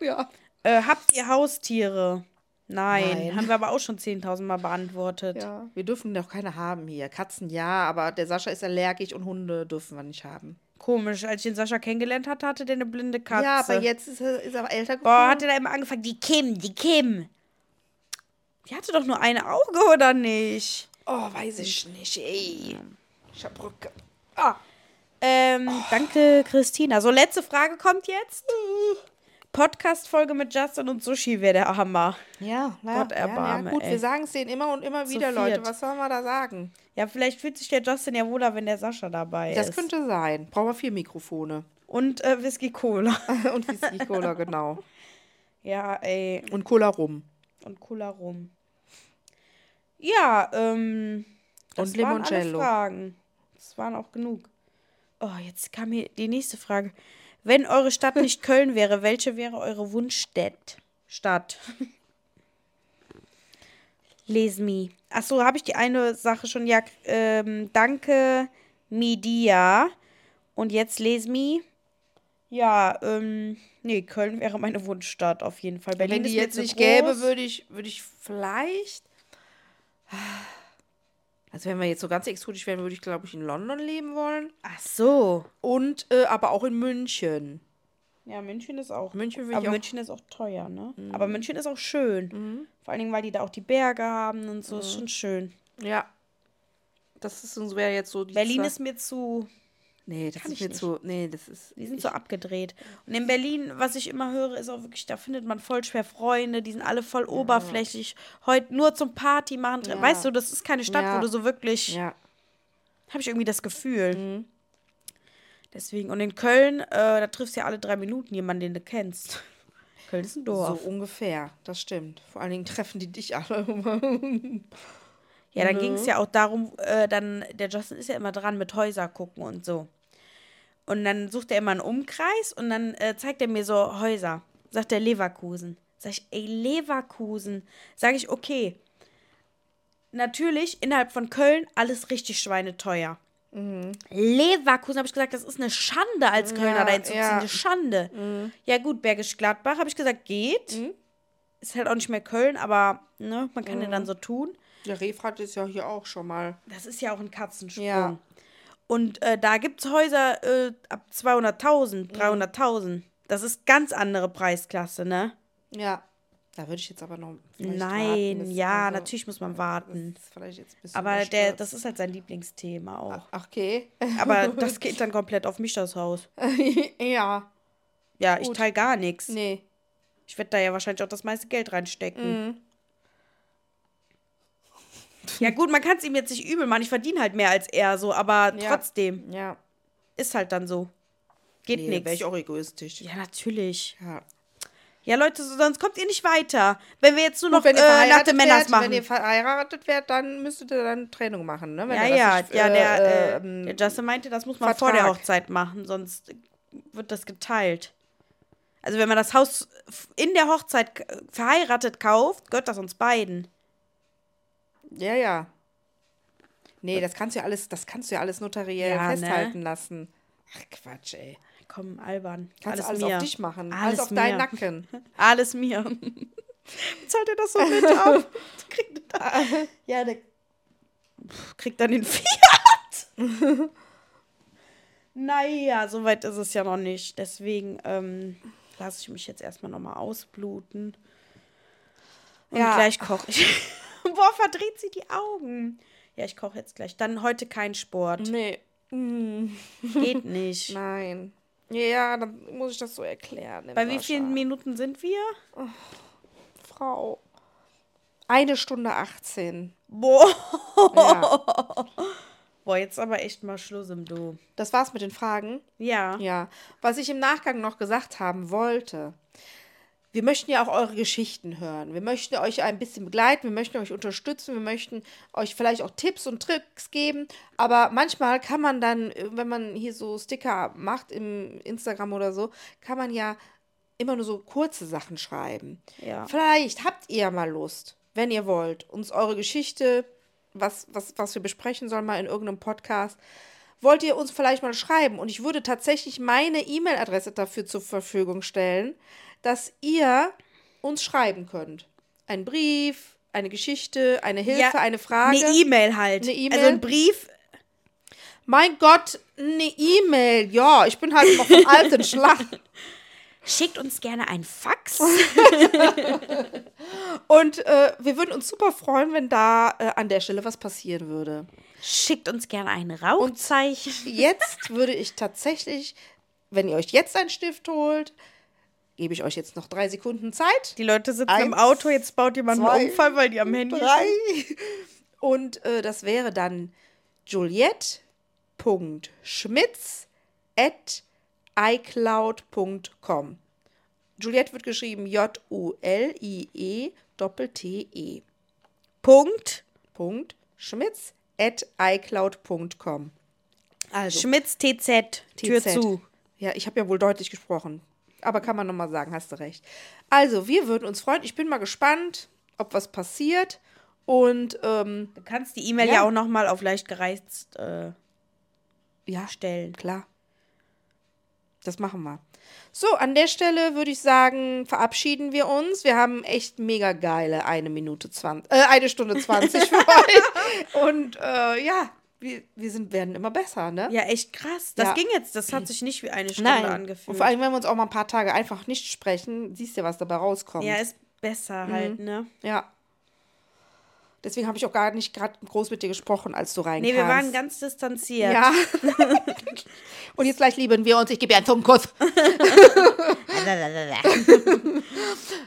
Ja. Äh, habt ihr Haustiere? Nein. Nein. Haben wir aber auch schon 10.000 Mal beantwortet. Ja. Wir dürfen doch keine haben hier. Katzen ja, aber der Sascha ist allergisch und Hunde dürfen wir nicht haben. Komisch, als ich den Sascha kennengelernt hatte, hatte der eine blinde Katze. Ja, aber jetzt ist er, ist er älter geworden. Boah, hat er da immer angefangen, die Kim, die Kim. Die hatte doch nur ein Auge, oder nicht? Oh, weiß ich nicht, ey. Ich hab Rücke. Ah. Ähm, danke, Christina. So, letzte Frage kommt jetzt. [LAUGHS] Podcast-Folge mit Justin und Sushi wäre der Hammer. Ja, na, Gott ja, erbarme, ja, gut, ey. wir sagen es denen immer und immer wieder, viert. Leute. Was sollen wir da sagen? Ja, vielleicht fühlt sich der Justin ja wohler, wenn der Sascha dabei Das ist. könnte sein. Brauchen wir vier Mikrofone. Und äh, Whisky Cola. [LAUGHS] und Whisky Cola, genau. ja, ey. Und Cola rum. Und Cola rum. Ja, ähm. Das Und waren alle. Fragen. Das waren auch genug. Oh, jetzt kam hier die nächste Frage. Wenn eure Stadt [LAUGHS] nicht Köln wäre, welche wäre eure Wunschstadt? Stadt. Les me. Achso, habe ich die eine Sache schon? Ja, ähm, danke, Media. Und jetzt les me. Ja, ähm, nee, Köln wäre meine Wunschstadt auf jeden Fall. Berlin Wenn die jetzt nicht gäbe, groß. würde ich, würde ich vielleicht. Also, wenn wir jetzt so ganz exotisch wären, würde ich, glaube ich, in London leben wollen. Ach so. Und äh, aber auch in München. Ja, München ist auch. München will aber ich auch- München ist auch teuer, ne? Aber München ist auch schön. Vor allen Dingen, weil die da auch die Berge haben und so. Ist schon schön. Ja. Das ist uns wäre jetzt so die Berlin zwei- ist mir zu. Nee, das kann ist mir nicht. zu. Nee, das ist. Die sind so abgedreht. Und in Berlin, was ich immer höre, ist auch wirklich, da findet man voll schwer Freunde. Die sind alle voll oberflächlich. Heute nur zum Party machen. Ja. Weißt du, das ist keine Stadt, Ja. wo du so wirklich. Ja. Habe ich irgendwie das Gefühl. Deswegen. Und in Köln, äh, da triffst du ja alle drei Minuten jemanden, den du kennst. Köln ist ein Dorf. So ungefähr. Das stimmt. Vor allen Dingen treffen die dich alle. Ja, dann Ne? ging es ja auch darum, äh, dann, der Justin ist ja immer dran mit Häuser gucken und so. Und dann sucht er immer einen Umkreis und dann äh, zeigt er mir so Häuser. Sagt er Leverkusen. Sag ich, ey, Leverkusen. Sag ich, okay. Natürlich, innerhalb von Köln, alles richtig schweineteuer. Leverkusen, habe ich gesagt, das ist eine Schande, als Kölner Ja, da hinzuziehen. ja. Eine Schande. Ja, gut, Bergisch Gladbach, habe ich gesagt, geht. Ist halt auch nicht mehr Köln, aber ne, man kann ja dann so tun. Der Refrat ist ja hier auch schon mal. Das ist ja auch ein Katzensprung. Ja. Und äh, da gibt es Häuser äh, ab 200.000, 300.000. Das ist ganz andere Preisklasse, ne? Ja. Da würde ich jetzt aber noch. Nein, warten, ja, also, natürlich muss man warten. Das ist vielleicht jetzt ein bisschen Aber der, das ist halt sein Lieblingsthema auch. Ach, okay. [LAUGHS] Aber das geht dann komplett auf mich, das Haus. [LAUGHS] ja. Ja, ich Gut. teile gar nichts. Nee. Ich werde da ja wahrscheinlich auch das meiste Geld reinstecken. Mhm. Ja, gut, man kann es ihm jetzt nicht übel machen. Ich verdiene halt mehr als er so, aber Ja. trotzdem Ja. ist halt dann so. Geht Nee, wäre nichts. ich auch egoistisch. Ja, natürlich. Ja. Ja, Leute, so- sonst kommt ihr nicht weiter. Wenn wir jetzt nur noch Gut, wenn ihr äh, Männers wärt, machen. wenn ihr verheiratet wärt, dann müsstet ihr dann Trennung machen, ne? Wenn ja, ja, nicht, ja, äh, der, äh, äh, ähm, der Justin meinte, das muss man vor der Vertrag. Hochzeit machen, sonst wird das geteilt. Also wenn man das Haus in der Hochzeit verheiratet kauft, gehört das uns beiden. Ja, ja. Nee, das kannst du ja alles, das kannst du ja alles notariell Ja, ne? festhalten lassen. Ach Quatsch, ey. Komm, albern. Kannst alles, du alles auf dich machen. Alles Alles, auf deinen mir. Nacken. [LAUGHS] Alles mir. [LAUGHS] Zahlt er das so mit [LAUGHS] auf? Kriegt er da, ja, der kriegt dann den Fiat. naja, so weit ist es ja noch nicht. Deswegen ähm, lasse ich mich jetzt erstmal nochmal ausbluten. Und Ja. gleich koche ich. [LAUGHS] Boah, verdreht sie die Augen. Ja, ich koche jetzt gleich. Dann heute kein Sport. Nee. Mm, [LAUGHS] Geht nicht. nein. Ja, dann muss ich das so erklären. Bei wie vielen Minuten sind wir? Frau? Eine Stunde 18. Boah. Ja. Boah, jetzt aber echt mal Schluss im Du. Das war's mit den Fragen. Ja. Ja. Was ich im Nachgang noch gesagt haben wollte. Wir möchten ja auch eure Geschichten hören. Wir möchten euch ein bisschen begleiten, wir möchten euch unterstützen, wir möchten euch vielleicht auch Tipps und Tricks geben. Aber manchmal kann man dann, wenn man hier so Sticker macht im Instagram oder so, kann man ja immer nur so kurze Sachen schreiben. Ja. Vielleicht habt ihr mal Lust, wenn ihr wollt, uns eure Geschichte, was, was, was wir besprechen sollen, mal in irgendeinem Podcast, wollt ihr uns vielleicht mal schreiben. Und ich würde tatsächlich meine E-Mail-Adresse dafür zur Verfügung stellen, dass ihr uns schreiben könnt. Ein Brief, eine Geschichte, eine Hilfe, Ja, eine Frage. Eine E-Mail halt. Eine E-Mail? Also ein Brief. mein Gott, eine E-Mail. Ja, ich bin halt noch vom alten Schlag. [LAUGHS] Schickt uns gerne ein Fax. [LAUGHS] Und äh, wir würden uns super freuen, wenn da äh, an der Stelle was passieren würde. Schickt uns gerne ein Rauchzeichen. Jetzt würde ich tatsächlich, wenn ihr euch jetzt einen Stift holt, gebe ich euch jetzt noch drei Sekunden Zeit. Die Leute sitzen Eins, im Auto, jetzt baut jemand zwei, einen Unfall, weil die am Handy Drei. Und äh, das wäre dann juliette.schmitz at icloud.com. Juliette wird geschrieben J-U-L-I-E Doppel-T-E. Punkt. Punkt Schmitz at icloud.com. Also, Schmitz TZ. Tür TZ. zu. Ja, ich habe ja wohl deutlich gesprochen. Aber kann man nochmal sagen, hast du recht. Also, wir würden uns freuen. Ich bin mal gespannt, ob was passiert. Und ähm, Du kannst die E-Mail Ja. ja. auch nochmal auf leicht gereizt äh, ja, stellen. klar. Das machen wir. So, an der Stelle würde ich sagen, verabschieden wir uns. Wir haben echt mega geile eine Minute 20, äh, eine Stunde 20 für [LAUGHS] euch. Und äh, ja, wir, wir sind, werden immer besser, ne? Ja, echt krass. Das Ja. ging jetzt. Das hat sich nicht wie eine Stunde Nein. angefühlt. Und vor allem, wenn wir uns auch mal ein paar Tage einfach nicht sprechen, siehst du ja, was dabei rauskommt. ja, ist besser Mhm. halt, ne? Ja. Deswegen habe ich auch gar nicht gerade groß mit dir gesprochen, als du reinkamst. Nee, wir waren ganz distanziert. Ja. [LAUGHS] Und jetzt gleich lieben wir uns. Ich gebe dir einen Zungenkuss. [LAUGHS]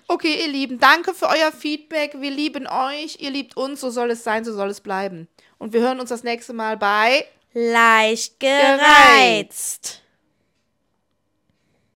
Okay, ihr Lieben, danke für euer Feedback. Wir lieben euch. Ihr liebt uns. So soll es sein, so soll es bleiben. Und wir hören uns das nächste Mal bei Leicht gereizt.